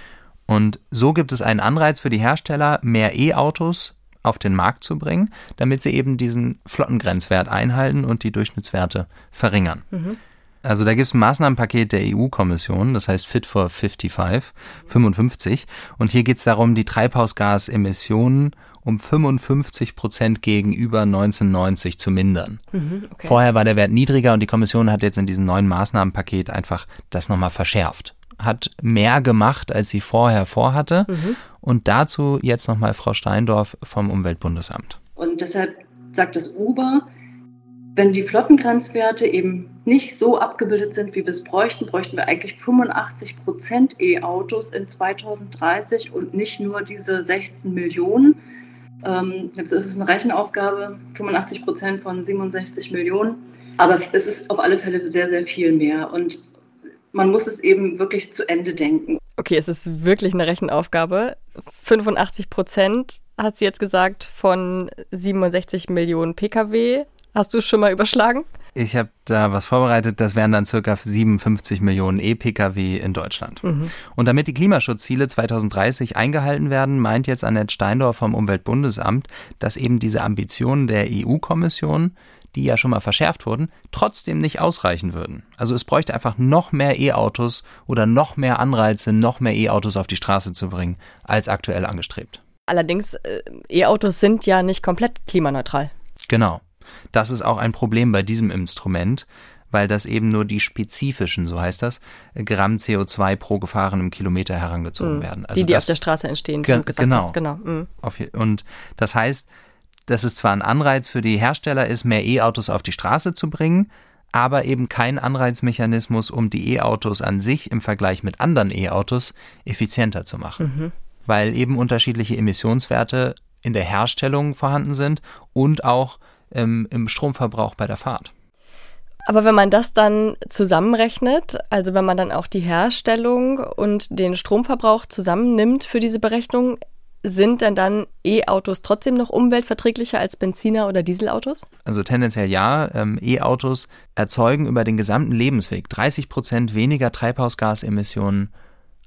Und so gibt es einen Anreiz für die Hersteller, mehr E-Autos auf den Markt zu bringen, damit sie eben diesen Flottengrenzwert einhalten und die Durchschnittswerte verringern. Mhm. Also da gibt es ein Maßnahmenpaket der EU-Kommission, das heißt Fit for 55, 55. Und hier geht es darum, die Treibhausgasemissionen um 55 Prozent gegenüber 1990 zu mindern. Mhm, okay. Vorher war der Wert niedriger und die Kommission hat jetzt in diesem neuen Maßnahmenpaket einfach das nochmal verschärft. Hat mehr gemacht, als sie vorher vorhatte. Mhm. Und dazu jetzt nochmal Frau Steindorf vom Umweltbundesamt. Und deshalb sagt das Uber, wenn die Flottengrenzwerte eben nicht so abgebildet sind, wie wir es bräuchten, bräuchten wir eigentlich 85 Prozent E-Autos in 2030 und nicht nur diese 16 Millionen. Ähm, jetzt ist es eine Rechenaufgabe, 85 Prozent von 67 Millionen. Aber es ist auf alle Fälle sehr, sehr viel mehr. Und man muss es eben wirklich zu Ende denken. Okay, es ist wirklich eine Rechenaufgabe. 85 Prozent, hat sie jetzt gesagt, von 67 Millionen Pkw. Hast du es schon mal überschlagen? Ich habe da was vorbereitet, das wären dann circa 57 Millionen E-Pkw in Deutschland. Mhm. Und damit die Klimaschutzziele 2030 eingehalten werden, meint jetzt Annette Steindorf vom Umweltbundesamt, dass eben diese Ambitionen der EU-Kommission, die ja schon mal verschärft wurden, trotzdem nicht ausreichen würden. Also es bräuchte einfach noch mehr E-Autos oder noch mehr Anreize, noch mehr E-Autos auf die Straße zu bringen, als aktuell angestrebt. Allerdings, äh, E-Autos sind ja nicht komplett klimaneutral. Genau. Das ist auch ein Problem bei diesem Instrument, weil das eben nur die spezifischen, so heißt das, Gramm CO2 pro gefahrenem Kilometer herangezogen mhm. werden. Also die, die das, auf der Straße entstehen, ge genau. Hast, genau. Mhm. Und das heißt, dass es zwar ein Anreiz für die Hersteller ist, mehr E-Autos auf die Straße zu bringen, aber eben kein Anreizmechanismus, um die E-Autos an sich im Vergleich mit anderen E-Autos effizienter zu machen. Mhm. Weil eben unterschiedliche Emissionswerte in der Herstellung vorhanden sind und auch ähm, im Stromverbrauch bei der Fahrt. Aber wenn man das dann zusammenrechnet, also wenn man dann auch die Herstellung und den Stromverbrauch zusammennimmt für diese Berechnung, sind denn dann E-Autos trotzdem noch umweltverträglicher als Benziner oder Dieselautos? Also tendenziell ja. Ähm, E-Autos erzeugen über den gesamten Lebensweg 30 Prozent weniger Treibhausgasemissionen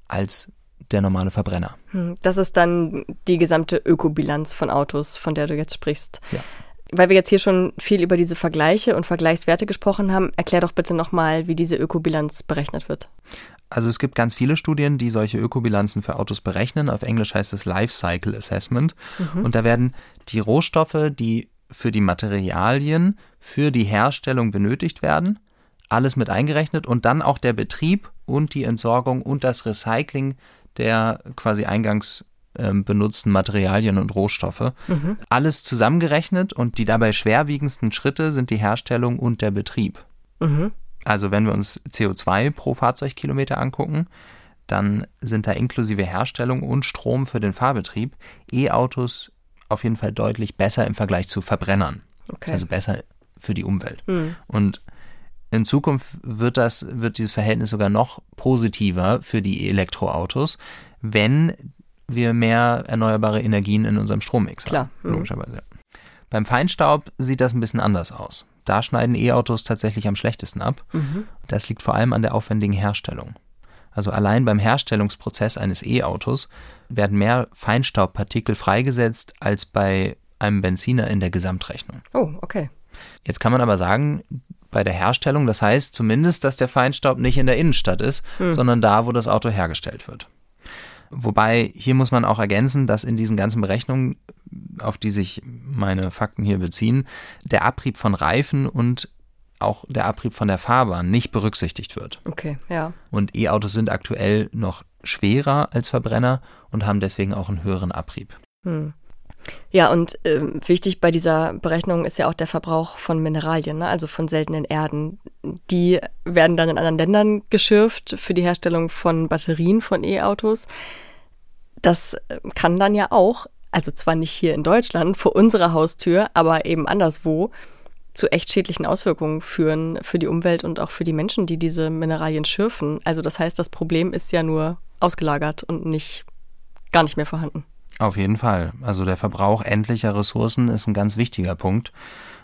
als der normale Verbrenner. Hm, das ist dann die gesamte Ökobilanz von Autos, von der du jetzt sprichst. Ja weil wir jetzt hier schon viel über diese Vergleiche und Vergleichswerte gesprochen haben, erklär doch bitte nochmal, wie diese Ökobilanz berechnet wird. Also es gibt ganz viele Studien, die solche Ökobilanzen für Autos berechnen. Auf Englisch heißt es Life Cycle Assessment. Mhm. Und da werden die Rohstoffe, die für die Materialien, für die Herstellung benötigt werden, alles mit eingerechnet und dann auch der Betrieb und die Entsorgung und das Recycling der quasi eingangs ähm, benutzten Materialien und Rohstoffe. Mhm. Alles zusammengerechnet und die dabei schwerwiegendsten Schritte sind die Herstellung und der Betrieb. Mhm. Also wenn wir uns CO2 pro Fahrzeugkilometer angucken, dann sind da inklusive Herstellung und Strom für den Fahrbetrieb E-Autos auf jeden Fall deutlich besser im Vergleich zu Verbrennern. Okay. Also besser für die Umwelt. Mhm. Und in Zukunft wird das, wird dieses Verhältnis sogar noch positiver für die Elektroautos, wenn wir mehr erneuerbare Energien in unserem Strommix Klar. haben. Mhm. Logischerweise. Beim Feinstaub sieht das ein bisschen anders aus. Da schneiden E-Autos tatsächlich am schlechtesten ab. Mhm. Das liegt vor allem an der aufwendigen Herstellung. Also allein beim Herstellungsprozess eines E-Autos werden mehr Feinstaubpartikel freigesetzt als bei einem Benziner in der Gesamtrechnung. Oh, okay. Jetzt kann man aber sagen, bei der Herstellung, das heißt zumindest, dass der Feinstaub nicht in der Innenstadt ist, mhm. sondern da, wo das Auto hergestellt wird. Wobei hier muss man auch ergänzen, dass in diesen ganzen Berechnungen, auf die sich meine Fakten hier beziehen, der Abrieb von Reifen und auch der Abrieb von der Fahrbahn nicht berücksichtigt wird. Okay, ja. Und E-Autos sind aktuell noch schwerer als Verbrenner und haben deswegen auch einen höheren Abrieb. Hm. Ja, und äh, wichtig bei dieser Berechnung ist ja auch der Verbrauch von Mineralien, ne? also von seltenen Erden. Die werden dann in anderen Ländern geschürft für die Herstellung von Batterien von E-Autos. Das äh, kann dann ja auch, also zwar nicht hier in Deutschland vor unserer Haustür, aber eben anderswo, zu echt schädlichen Auswirkungen führen für die Umwelt und auch für die Menschen, die diese Mineralien schürfen. Also das heißt, das Problem ist ja nur ausgelagert und nicht gar nicht mehr vorhanden. Auf jeden Fall. Also der Verbrauch endlicher Ressourcen ist ein ganz wichtiger Punkt.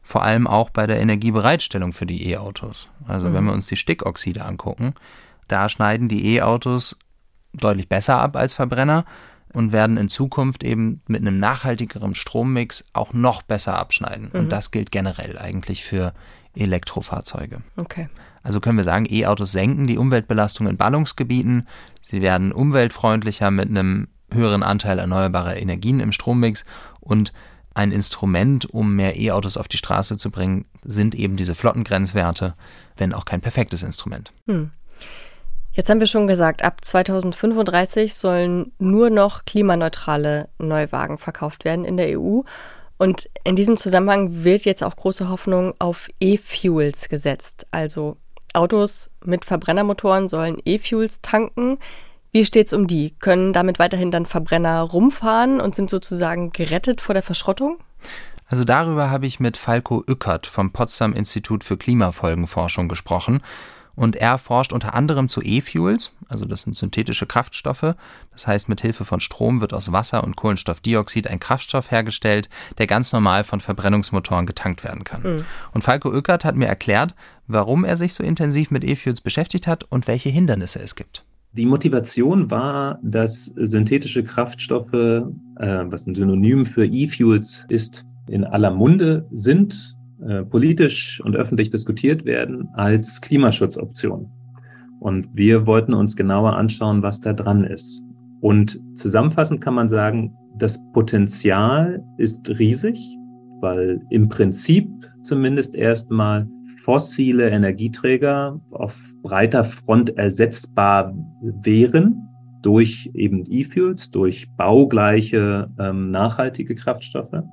Vor allem auch bei der Energiebereitstellung für die E-Autos. Also mhm. wenn wir uns die Stickoxide angucken, da schneiden die E-Autos deutlich besser ab als Verbrenner. und werden in Zukunft eben mit einem nachhaltigeren Strommix auch noch besser abschneiden. Mhm. Und das gilt generell eigentlich für Elektrofahrzeuge. Okay. Also können wir sagen, E-Autos senken die Umweltbelastung in Ballungsgebieten. Sie werden umweltfreundlicher mit einem höheren Anteil erneuerbarer Energien im Strommix und ein Instrument, um mehr E-Autos auf die Straße zu bringen, sind eben diese Flottengrenzwerte, wenn auch kein perfektes Instrument. Hm. Jetzt haben wir schon gesagt, ab 2035 sollen nur noch klimaneutrale Neuwagen verkauft werden in der EU. Und in diesem Zusammenhang wird jetzt auch große Hoffnung auf E-Fuels gesetzt. Also Autos mit Verbrennermotoren sollen E-Fuels tanken. Wie steht's um die? Können damit weiterhin dann Verbrenner rumfahren und sind sozusagen gerettet vor der Verschrottung? Also darüber habe ich mit Falco Ückert vom Potsdam Institut für Klimafolgenforschung gesprochen. Und er forscht unter anderem zu E-Fuels, also das sind synthetische Kraftstoffe. Das heißt, mit Hilfe von Strom wird aus Wasser und Kohlenstoffdioxid ein Kraftstoff hergestellt, der ganz normal von Verbrennungsmotoren getankt werden kann. Mhm. Und Falco Ückert hat mir erklärt, warum er sich so intensiv mit E-Fuels beschäftigt hat und welche Hindernisse es gibt. Die Motivation war, dass synthetische Kraftstoffe, äh, was ein Synonym für E-Fuels ist, in aller Munde sind äh, politisch und öffentlich diskutiert werden als Klimaschutzoption. Und wir wollten uns genauer anschauen, was da dran ist. Und zusammenfassend kann man sagen, das Potenzial ist riesig, weil im Prinzip zumindest erstmal fossile Energieträger auf breiter Front ersetzbar wären durch eben E-Fuels, durch baugleiche ähm, nachhaltige Kraftstoffe.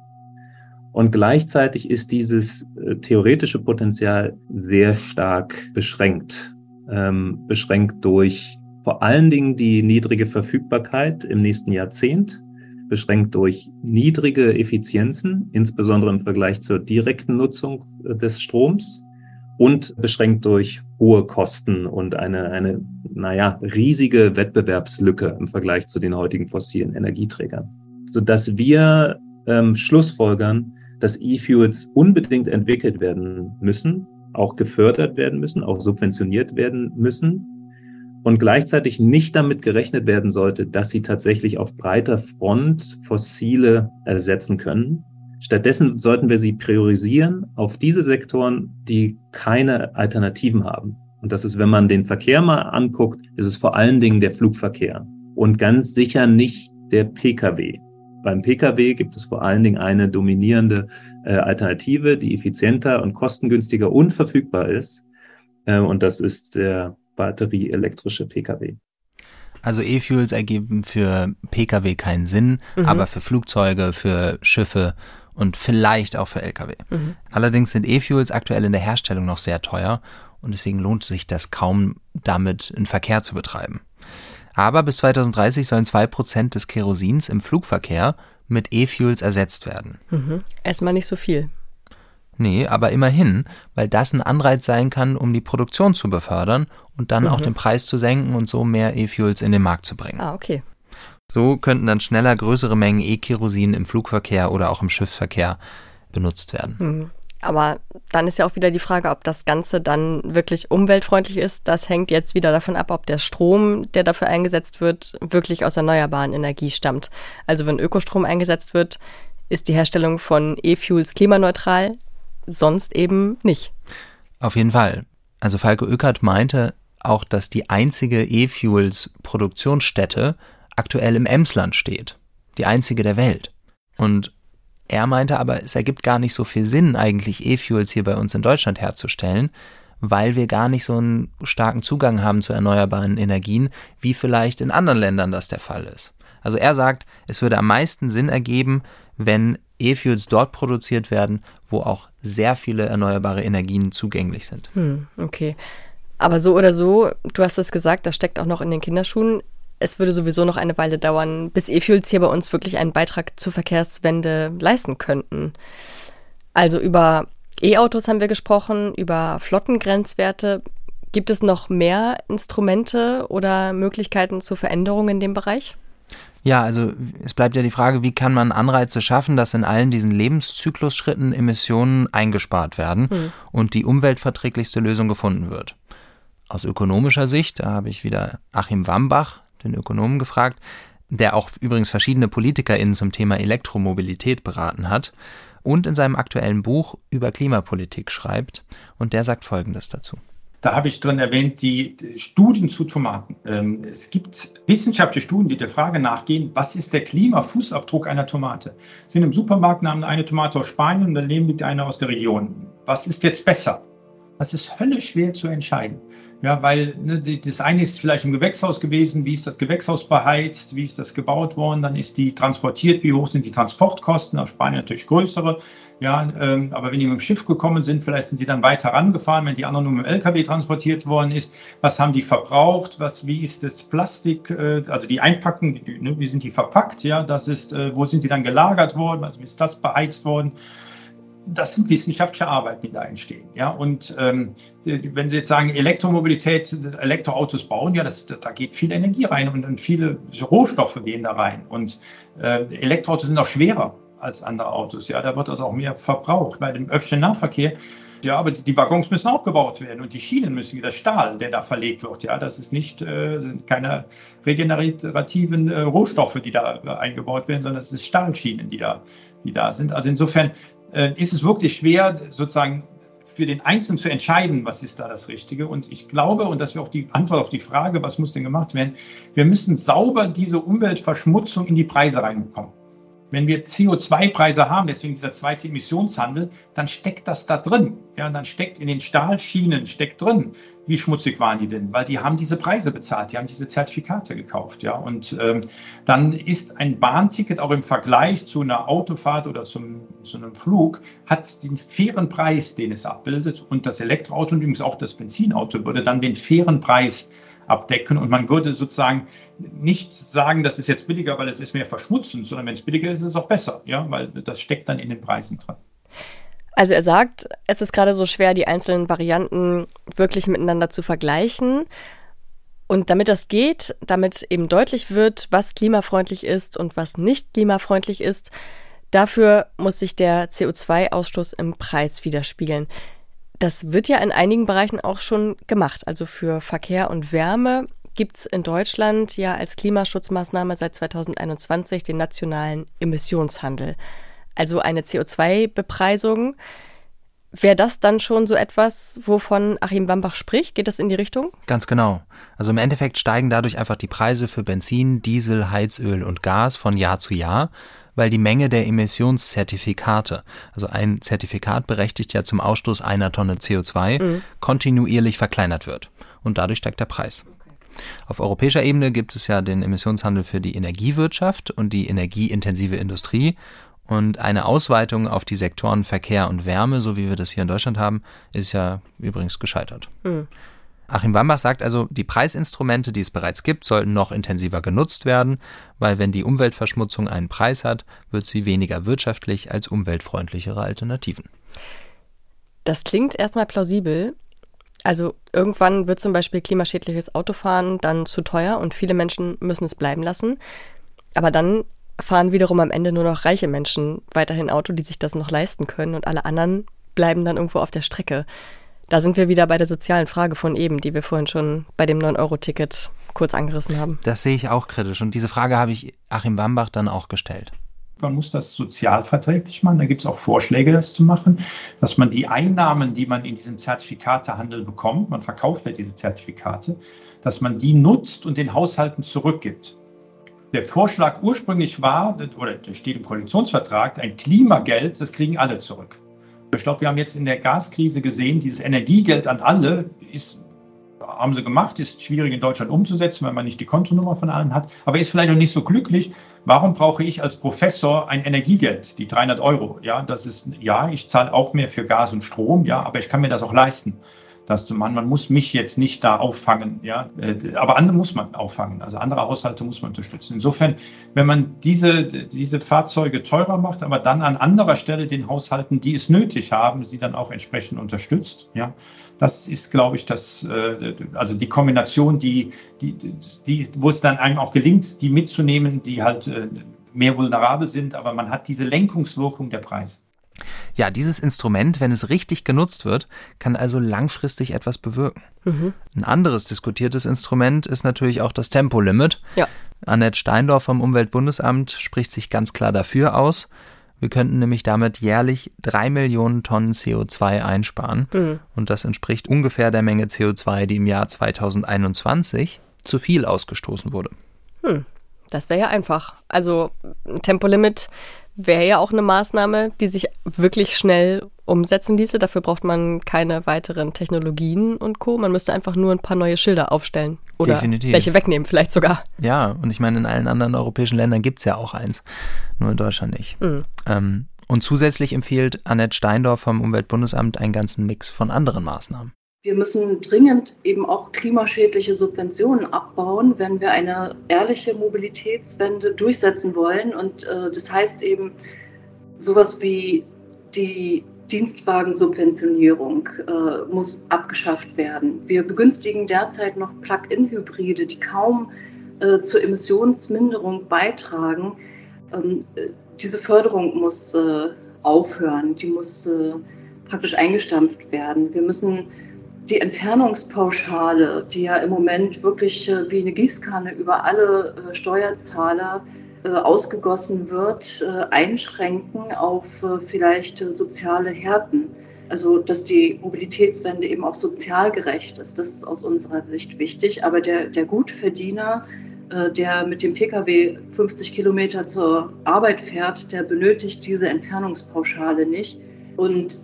Und gleichzeitig ist dieses äh, theoretische Potenzial sehr stark beschränkt. Ähm, beschränkt durch vor allen Dingen die niedrige Verfügbarkeit im nächsten Jahrzehnt, beschränkt durch niedrige Effizienzen, insbesondere im Vergleich zur direkten Nutzung äh, des Stroms und beschränkt durch hohe Kosten und eine, eine, naja, riesige Wettbewerbslücke im Vergleich zu den heutigen fossilen Energieträgern. Sodass wir ähm, schlussfolgern, dass E-Fuels unbedingt entwickelt werden müssen, auch gefördert werden müssen, auch subventioniert werden müssen und gleichzeitig nicht damit gerechnet werden sollte, dass sie tatsächlich auf breiter Front fossile ersetzen können. Stattdessen sollten wir sie priorisieren auf diese Sektoren, die keine Alternativen haben. Und das ist, wenn man den Verkehr mal anguckt, ist es vor allen Dingen der Flugverkehr und ganz sicher nicht der Pkw. Beim Pkw gibt es vor allen Dingen eine dominierende äh, Alternative, die effizienter und kostengünstiger und verfügbar ist. Äh, und das ist der batterieelektrische Pkw. Also E-Fuels ergeben für Pkw keinen Sinn, mhm. aber für Flugzeuge, für Schiffe und vielleicht auch für Lkw. Mhm. Allerdings sind E-Fuels aktuell in der Herstellung noch sehr teuer und deswegen lohnt sich das kaum, damit einen Verkehr zu betreiben. Aber bis 2030 sollen zwei Prozent des Kerosins im Flugverkehr mit E-Fuels ersetzt werden. Mhm. Erstmal nicht so viel. Nee, aber immerhin, weil das ein Anreiz sein kann, um die Produktion zu befördern und dann mhm. auch den Preis zu senken und so mehr E-Fuels in den Markt zu bringen. Ah, okay. So könnten dann schneller größere Mengen E-Kerosin im Flugverkehr oder auch im Schiffsverkehr benutzt werden. Mhm. Aber dann ist ja auch wieder die Frage, ob das Ganze dann wirklich umweltfreundlich ist. Das hängt jetzt wieder davon ab, ob der Strom, der dafür eingesetzt wird, wirklich aus erneuerbaren Energie stammt. Also wenn Ökostrom eingesetzt wird, ist die Herstellung von E-Fuels klimaneutral, sonst eben nicht. Auf jeden Fall. Also Falco Öckert meinte auch, dass die einzige E-Fuels-Produktionsstätte aktuell im Emsland steht. Die einzige der Welt. Und er meinte aber, es ergibt gar nicht so viel Sinn, eigentlich E-Fuels hier bei uns in Deutschland herzustellen, weil wir gar nicht so einen starken Zugang haben zu erneuerbaren Energien, wie vielleicht in anderen Ländern das der Fall ist. Also er sagt, es würde am meisten Sinn ergeben, wenn E-Fuels dort produziert werden, wo auch sehr viele erneuerbare Energien zugänglich sind. Hm, okay. Aber so oder so, du hast es gesagt, das steckt auch noch in den Kinderschuhen es würde sowieso noch eine Weile dauern, bis E-Fuels hier bei uns wirklich einen Beitrag zur Verkehrswende leisten könnten. Also über E-Autos haben wir gesprochen, über Flottengrenzwerte. Gibt es noch mehr Instrumente oder Möglichkeiten zur Veränderung in dem Bereich? Ja, also es bleibt ja die Frage, wie kann man Anreize schaffen, dass in allen diesen Lebenszyklusschritten Emissionen eingespart werden hm. und die umweltverträglichste Lösung gefunden wird. Aus ökonomischer Sicht, da habe ich wieder Achim Wambach, den Ökonomen, gefragt, der auch übrigens verschiedene PolitikerInnen zum Thema Elektromobilität beraten hat und in seinem aktuellen Buch über Klimapolitik schreibt. Und der sagt Folgendes dazu. Da habe ich drin erwähnt, die Studien zu Tomaten. Ähm, es gibt wissenschaftliche Studien, die der Frage nachgehen, was ist der Klimafußabdruck einer Tomate? Sind im Supermarkt nahmen eine Tomate aus Spanien und daneben liegt eine aus der Region. Was ist jetzt besser? Das ist höllisch schwer zu entscheiden. Ja, weil ne, das eine ist vielleicht im Gewächshaus gewesen, wie ist das Gewächshaus beheizt, wie ist das gebaut worden, dann ist die transportiert, wie hoch sind die Transportkosten, aus Spanien natürlich größere. Ja, ähm, aber wenn die mit dem Schiff gekommen sind, vielleicht sind die dann weiter rangefahren, wenn die anderen nur mit dem LKW transportiert worden ist. Was haben die verbraucht? Was, wie ist das Plastik, äh, also die Einpackung, die, ne, wie sind die verpackt? Ja, das ist, äh, wo sind die dann gelagert worden? Also ist das beheizt worden? Das sind wissenschaftliche Arbeiten, die da entstehen. Ja, und ähm, wenn Sie jetzt sagen, Elektromobilität, Elektroautos bauen, ja, das, da geht viel Energie rein und, und viele Rohstoffe gehen da rein. Und äh, Elektroautos sind auch schwerer als andere Autos. Ja, da wird also auch mehr verbraucht. Bei dem öffentlichen Nahverkehr ja, aber die Waggons müssen auch gebaut werden und die Schienen müssen, der Stahl, der da verlegt wird, ja, das ist nicht, äh, sind keine regenerativen äh, Rohstoffe, die da äh, eingebaut werden, sondern es ist Stahlschienen, die da, die da sind. Also insofern ist es wirklich schwer, sozusagen für den Einzelnen zu entscheiden, was ist da das Richtige. Und ich glaube, und das wäre auch die Antwort auf die Frage, was muss denn gemacht werden, wir müssen sauber diese Umweltverschmutzung in die Preise reinbekommen. Wenn wir CO2-Preise haben, deswegen dieser zweite Emissionshandel, dann steckt das da drin. Ja, dann steckt in den Stahlschienen steckt drin, wie schmutzig waren die denn, weil die haben diese Preise bezahlt, die haben diese Zertifikate gekauft. Ja, und ähm, dann ist ein Bahnticket auch im Vergleich zu einer Autofahrt oder zum, zu einem Flug hat den fairen Preis, den es abbildet. Und das Elektroauto und übrigens auch das Benzinauto würde dann den fairen Preis abdecken. Und man würde sozusagen nicht sagen, das ist jetzt billiger, weil es ist mehr verschmutzend, sondern wenn es billiger ist, ist es auch besser, ja, weil das steckt dann in den Preisen drin. Also er sagt, es ist gerade so schwer, die einzelnen Varianten wirklich miteinander zu vergleichen. Und damit das geht, damit eben deutlich wird, was klimafreundlich ist und was nicht klimafreundlich ist, dafür muss sich der CO2-Ausstoß im Preis widerspiegeln. Das wird ja in einigen Bereichen auch schon gemacht. Also für Verkehr und Wärme gibt es in Deutschland ja als Klimaschutzmaßnahme seit 2021 den nationalen Emissionshandel. Also eine CO2-Bepreisung. Wäre das dann schon so etwas, wovon Achim Wambach spricht? Geht das in die Richtung? Ganz genau. Also im Endeffekt steigen dadurch einfach die Preise für Benzin, Diesel, Heizöl und Gas von Jahr zu Jahr weil die Menge der Emissionszertifikate, also ein Zertifikat berechtigt ja zum Ausstoß einer Tonne CO2, mhm. kontinuierlich verkleinert wird. Und dadurch steigt der Preis. Auf europäischer Ebene gibt es ja den Emissionshandel für die Energiewirtschaft und die energieintensive Industrie. Und eine Ausweitung auf die Sektoren Verkehr und Wärme, so wie wir das hier in Deutschland haben, ist ja übrigens gescheitert. Mhm. Achim Wambach sagt also, die Preisinstrumente, die es bereits gibt, sollten noch intensiver genutzt werden, weil wenn die Umweltverschmutzung einen Preis hat, wird sie weniger wirtschaftlich als umweltfreundlichere Alternativen. Das klingt erstmal plausibel. Also irgendwann wird zum Beispiel klimaschädliches Autofahren dann zu teuer und viele Menschen müssen es bleiben lassen. Aber dann fahren wiederum am Ende nur noch reiche Menschen weiterhin Auto, die sich das noch leisten können und alle anderen bleiben dann irgendwo auf der Strecke. Da sind wir wieder bei der sozialen Frage von eben, die wir vorhin schon bei dem 9-Euro-Ticket kurz angerissen haben. Das sehe ich auch kritisch. Und diese Frage habe ich Achim Wambach dann auch gestellt. Man muss das sozialverträglich machen. Da gibt es auch Vorschläge, das zu machen, dass man die Einnahmen, die man in diesem Zertifikatehandel bekommt, man verkauft ja diese Zertifikate, dass man die nutzt und den Haushalten zurückgibt. Der Vorschlag ursprünglich war, oder steht im Koalitionsvertrag, ein Klimageld, das kriegen alle zurück. Ich glaube, wir haben jetzt in der Gaskrise gesehen, dieses Energiegeld an alle ist, haben sie gemacht, ist schwierig in Deutschland umzusetzen, weil man nicht die Kontonummer von allen hat, aber ist vielleicht auch nicht so glücklich. Warum brauche ich als Professor ein Energiegeld, die 300 Euro? Ja, das ist, ja, ich zahle auch mehr für Gas und Strom, ja, aber ich kann mir das auch leisten das zu machen. Man muss mich jetzt nicht da auffangen, ja, äh, aber andere muss man auffangen. Also andere Haushalte muss man unterstützen. Insofern, wenn man diese, diese Fahrzeuge teurer macht, aber dann an anderer Stelle den Haushalten, die es nötig haben, sie dann auch entsprechend unterstützt, ja, das ist, glaube ich, das, äh, also die Kombination, die, die, die, wo es dann einem auch gelingt, die mitzunehmen, die halt äh, mehr vulnerabel sind, aber man hat diese Lenkungswirkung der Preise. Ja, dieses Instrument, wenn es richtig genutzt wird, kann also langfristig etwas bewirken. Mhm. Ein anderes diskutiertes Instrument ist natürlich auch das Tempolimit. Ja. Annette Steindorf vom Umweltbundesamt spricht sich ganz klar dafür aus. Wir könnten nämlich damit jährlich drei Millionen Tonnen CO2 einsparen. Mhm. Und das entspricht ungefähr der Menge CO2, die im Jahr 2021 zu viel ausgestoßen wurde. Hm. Das wäre ja einfach. Also ein Tempolimit wäre ja auch eine Maßnahme, die sich wirklich schnell umsetzen ließe. Dafür braucht man keine weiteren Technologien und Co. Man müsste einfach nur ein paar neue Schilder aufstellen. Oder Definitiv. welche wegnehmen, vielleicht sogar. Ja, und ich meine, in allen anderen europäischen Ländern gibt es ja auch eins. Nur in Deutschland nicht. Mhm. Ähm, und zusätzlich empfiehlt Annette Steindorf vom Umweltbundesamt einen ganzen Mix von anderen Maßnahmen. Wir müssen dringend eben auch klimaschädliche Subventionen abbauen, wenn wir eine ehrliche Mobilitätswende durchsetzen wollen. Und äh, das heißt eben sowas wie die Dienstwagensubventionierung äh, muss abgeschafft werden. Wir begünstigen derzeit noch Plug-in-Hybride, die kaum äh, zur Emissionsminderung beitragen. Ähm, äh, diese Förderung muss äh, aufhören, die muss äh, praktisch eingestampft werden. Wir müssen die Entfernungspauschale, die ja im Moment wirklich äh, wie eine Gießkanne über alle äh, Steuerzahler äh, ausgegossen wird, einschränken auf vielleicht soziale Härten. Also, dass die Mobilitätswende eben auch sozial gerecht ist, das ist aus unserer Sicht wichtig. Aber der, der Gutverdiener, der mit dem Pkw 50 Kilometer zur Arbeit fährt, der benötigt diese Entfernungspauschale nicht. Und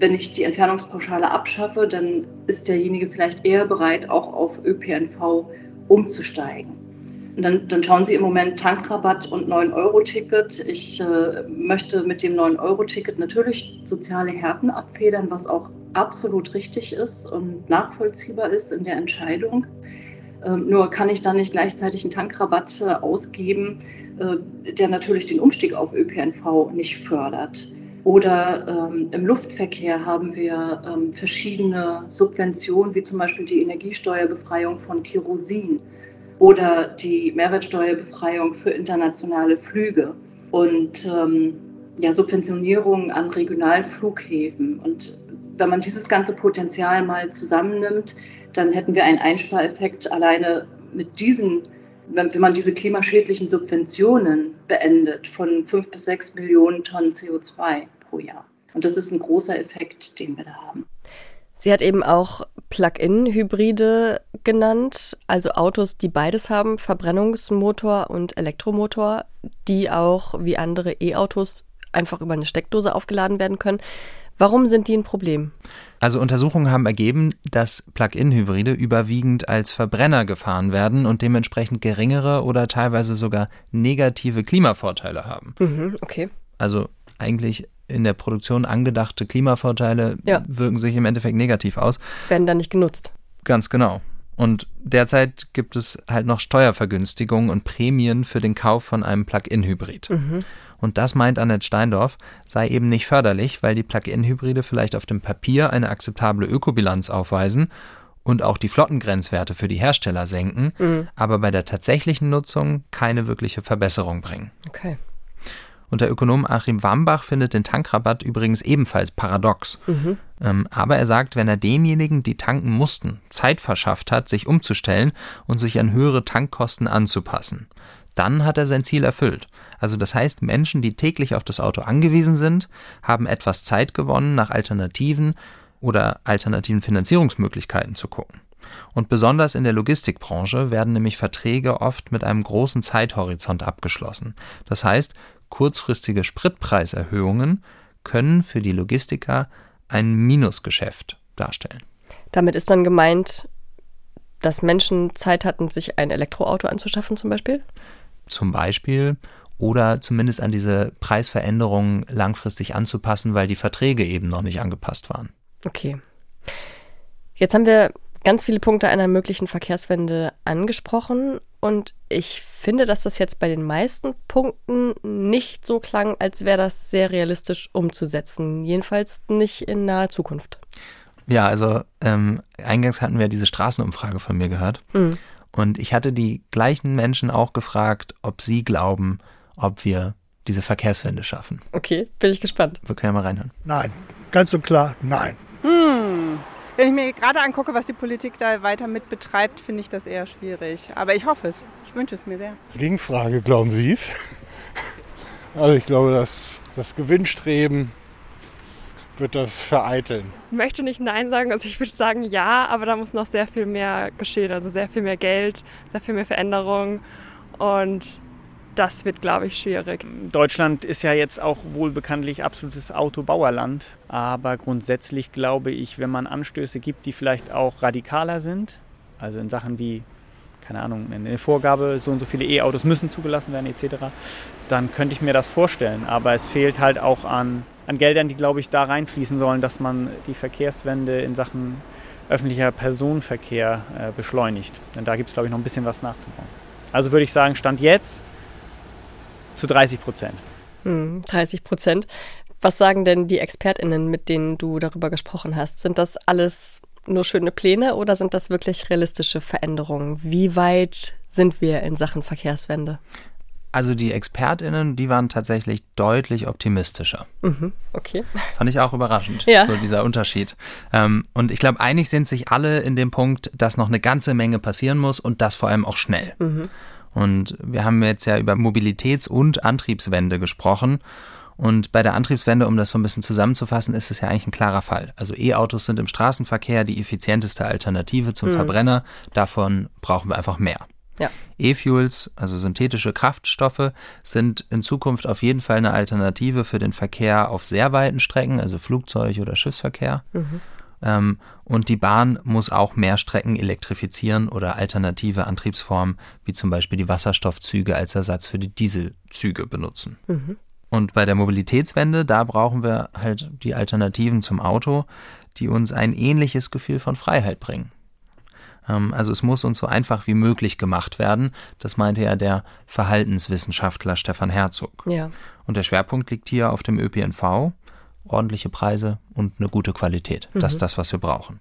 wenn ich die Entfernungspauschale abschaffe, dann ist derjenige vielleicht eher bereit, auch auf ÖPNV umzusteigen. Und dann, dann schauen Sie im Moment Tankrabatt und 9-Euro-Ticket. Ich äh, möchte mit dem 9-Euro-Ticket natürlich soziale Härten abfedern, was auch absolut richtig ist und nachvollziehbar ist in der Entscheidung. Ähm, nur kann ich dann nicht gleichzeitig einen Tankrabatt äh, ausgeben, äh, der natürlich den Umstieg auf ÖPNV nicht fördert. Oder ähm, im Luftverkehr haben wir ähm, verschiedene Subventionen, wie zum Beispiel die Energiesteuerbefreiung von Kerosin oder die Mehrwertsteuerbefreiung für internationale Flüge und ähm, ja, Subventionierung an Regionalflughäfen. Und wenn man dieses ganze Potenzial mal zusammennimmt, dann hätten wir einen Einspareffekt alleine mit diesen wenn, wenn man diese klimaschädlichen Subventionen beendet von fünf bis sechs Millionen Tonnen CO2 pro Jahr. Und das ist ein großer Effekt, den wir da haben. Sie hat eben auch Plug-in-Hybride genannt, also Autos, die beides haben, Verbrennungsmotor und Elektromotor, die auch wie andere E-Autos einfach über eine Steckdose aufgeladen werden können. Warum sind die ein Problem? Also Untersuchungen haben ergeben, dass Plug-in-Hybride überwiegend als Verbrenner gefahren werden und dementsprechend geringere oder teilweise sogar negative Klimavorteile haben. Mhm, okay. Also eigentlich in der Produktion angedachte Klimavorteile ja. wirken sich im Endeffekt negativ aus. Werden dann nicht genutzt. Ganz genau. Und derzeit gibt es halt noch Steuervergünstigungen und Prämien für den Kauf von einem Plug-in-Hybrid. Mhm. Und das meint Annette Steindorf, sei eben nicht förderlich, weil die Plug-in-Hybride vielleicht auf dem Papier eine akzeptable Ökobilanz aufweisen und auch die Flottengrenzwerte für die Hersteller senken, mhm. aber bei der tatsächlichen Nutzung keine wirkliche Verbesserung bringen. Okay. Und der Ökonom Achim Wambach findet den Tankrabatt übrigens ebenfalls paradox. Mhm. Ähm, aber er sagt, wenn er denjenigen, die tanken mussten, Zeit verschafft hat, sich umzustellen und sich an höhere Tankkosten anzupassen, dann hat er sein Ziel erfüllt. Also das heißt, Menschen, die täglich auf das Auto angewiesen sind, haben etwas Zeit gewonnen, nach Alternativen oder alternativen Finanzierungsmöglichkeiten zu gucken. Und besonders in der Logistikbranche werden nämlich Verträge oft mit einem großen Zeithorizont abgeschlossen. Das heißt, kurzfristige Spritpreiserhöhungen können für die Logistiker ein Minusgeschäft darstellen. Damit ist dann gemeint, dass Menschen Zeit hatten, sich ein Elektroauto anzuschaffen zum Beispiel? Zum Beispiel oder zumindest an diese Preisveränderungen langfristig anzupassen, weil die Verträge eben noch nicht angepasst waren. Okay. Jetzt haben wir ganz viele Punkte einer möglichen Verkehrswende angesprochen und ich finde, dass das jetzt bei den meisten Punkten nicht so klang, als wäre das sehr realistisch umzusetzen. Jedenfalls nicht in naher Zukunft. Ja, also ähm, eingangs hatten wir diese Straßenumfrage von mir gehört. Mhm. Und ich hatte die gleichen Menschen auch gefragt, ob sie glauben, ob wir diese Verkehrswende schaffen. Okay, bin ich gespannt. Wir können ja mal reinhören. Nein, ganz so klar, nein. Hm. wenn ich mir gerade angucke, was die Politik da weiter mit betreibt, finde ich das eher schwierig. Aber ich hoffe es. Ich wünsche es mir sehr. Gegenfrage, glauben Sie es? Also ich glaube, dass das Gewinnstreben wird das vereiteln. Ich möchte nicht Nein sagen, also ich würde sagen ja, aber da muss noch sehr viel mehr geschehen. Also sehr viel mehr Geld, sehr viel mehr Veränderung und das wird, glaube ich, schwierig. Deutschland ist ja jetzt auch wohl bekanntlich absolutes Autobauerland. Aber grundsätzlich glaube ich, wenn man Anstöße gibt, die vielleicht auch radikaler sind, also in Sachen wie, keine Ahnung, eine Vorgabe, so und so viele E-Autos müssen zugelassen werden etc., dann könnte ich mir das vorstellen. Aber es fehlt halt auch an, an Geldern, die, glaube ich, da reinfließen sollen, dass man die Verkehrswende in Sachen öffentlicher Personenverkehr äh, beschleunigt. Denn da gibt es, glaube ich, noch ein bisschen was nachzubauen. Also würde ich sagen, Stand jetzt zu 30 Prozent. Hm, 30 Prozent. Was sagen denn die ExpertInnen, mit denen du darüber gesprochen hast? Sind das alles nur schöne Pläne oder sind das wirklich realistische Veränderungen? Wie weit sind wir in Sachen Verkehrswende? Also die ExpertInnen, die waren tatsächlich deutlich optimistischer. Mhm, okay. Fand ich auch überraschend, ja. so dieser Unterschied. Ähm, und ich glaube, einig sind sich alle in dem Punkt, dass noch eine ganze Menge passieren muss und das vor allem auch schnell. Mhm. Und wir haben jetzt ja über Mobilitäts- und Antriebswende gesprochen. Und bei der Antriebswende, um das so ein bisschen zusammenzufassen, ist es ja eigentlich ein klarer Fall. Also E-Autos sind im Straßenverkehr die effizienteste Alternative zum Mhm. Verbrenner. Davon brauchen wir einfach mehr. Ja. E-Fuels, also synthetische Kraftstoffe, sind in Zukunft auf jeden Fall eine Alternative für den Verkehr auf sehr weiten Strecken, also Flugzeug- oder Schiffsverkehr. Mhm. Ähm, und die Bahn muss auch mehr Strecken elektrifizieren oder alternative Antriebsformen, wie zum Beispiel die Wasserstoffzüge als Ersatz für die Dieselzüge benutzen. Mhm. Und bei der Mobilitätswende, da brauchen wir halt die Alternativen zum Auto, die uns ein ähnliches Gefühl von Freiheit bringen. Ähm, also es muss uns so einfach wie möglich gemacht werden. Das meinte ja der Verhaltenswissenschaftler Stefan Herzog. Ja. Und der Schwerpunkt liegt hier auf dem ÖPNV, ordentliche Preise und eine gute Qualität. Das ist Mhm. das, was wir brauchen.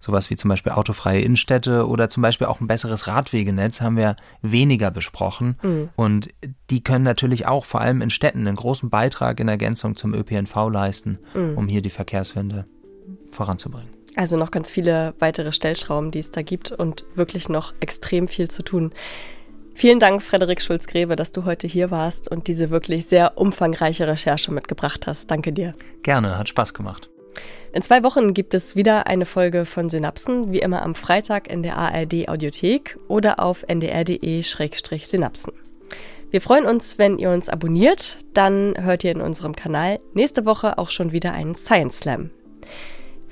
Sowas wie zum Beispiel autofreie Innenstädte oder zum Beispiel auch ein besseres Radwegenetz haben wir weniger besprochen. Mhm. Und die können natürlich auch vor allem in Städten einen großen Beitrag in Ergänzung zum ÖPNV leisten, Mhm. um hier die Verkehrswende voranzubringen. Also noch ganz viele weitere Stellschrauben, die es da gibt und wirklich noch extrem viel zu tun. Vielen Dank, Frederik Schulz-Grebe, dass du heute hier warst und diese wirklich sehr umfangreiche Recherche mitgebracht hast. Danke dir. Gerne, hat Spaß gemacht. In zwei Wochen gibt es wieder eine Folge von Synapsen, wie immer am Freitag in der ARD Audiothek oder auf ndr.de-synapsen. Wir freuen uns, wenn ihr uns abonniert, dann hört ihr in unserem Kanal nächste Woche auch schon wieder einen Science Slam.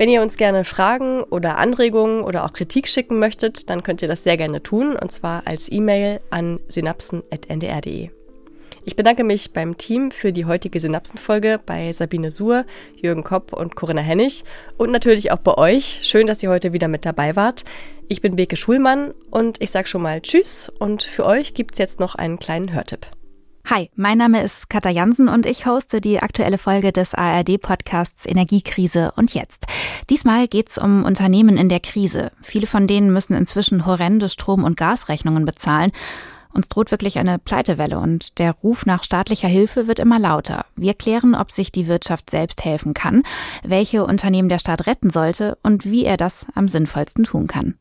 Wenn ihr uns gerne Fragen oder Anregungen oder auch Kritik schicken möchtet, dann könnt ihr das sehr gerne tun, und zwar als E-Mail an synapsen.ndr.de. Ich bedanke mich beim Team für die heutige Synapsenfolge bei Sabine Suhr, Jürgen Kopp und Corinna Hennig und natürlich auch bei euch. Schön, dass ihr heute wieder mit dabei wart. Ich bin Beke Schulmann und ich sage schon mal Tschüss und für euch gibt's jetzt noch einen kleinen Hörtipp. Hi, mein Name ist Katja Jansen und ich hoste die aktuelle Folge des ARD-Podcasts Energiekrise und jetzt. Diesmal geht's um Unternehmen in der Krise. Viele von denen müssen inzwischen horrende Strom- und Gasrechnungen bezahlen. Uns droht wirklich eine Pleitewelle und der Ruf nach staatlicher Hilfe wird immer lauter. Wir klären, ob sich die Wirtschaft selbst helfen kann, welche Unternehmen der Staat retten sollte und wie er das am sinnvollsten tun kann.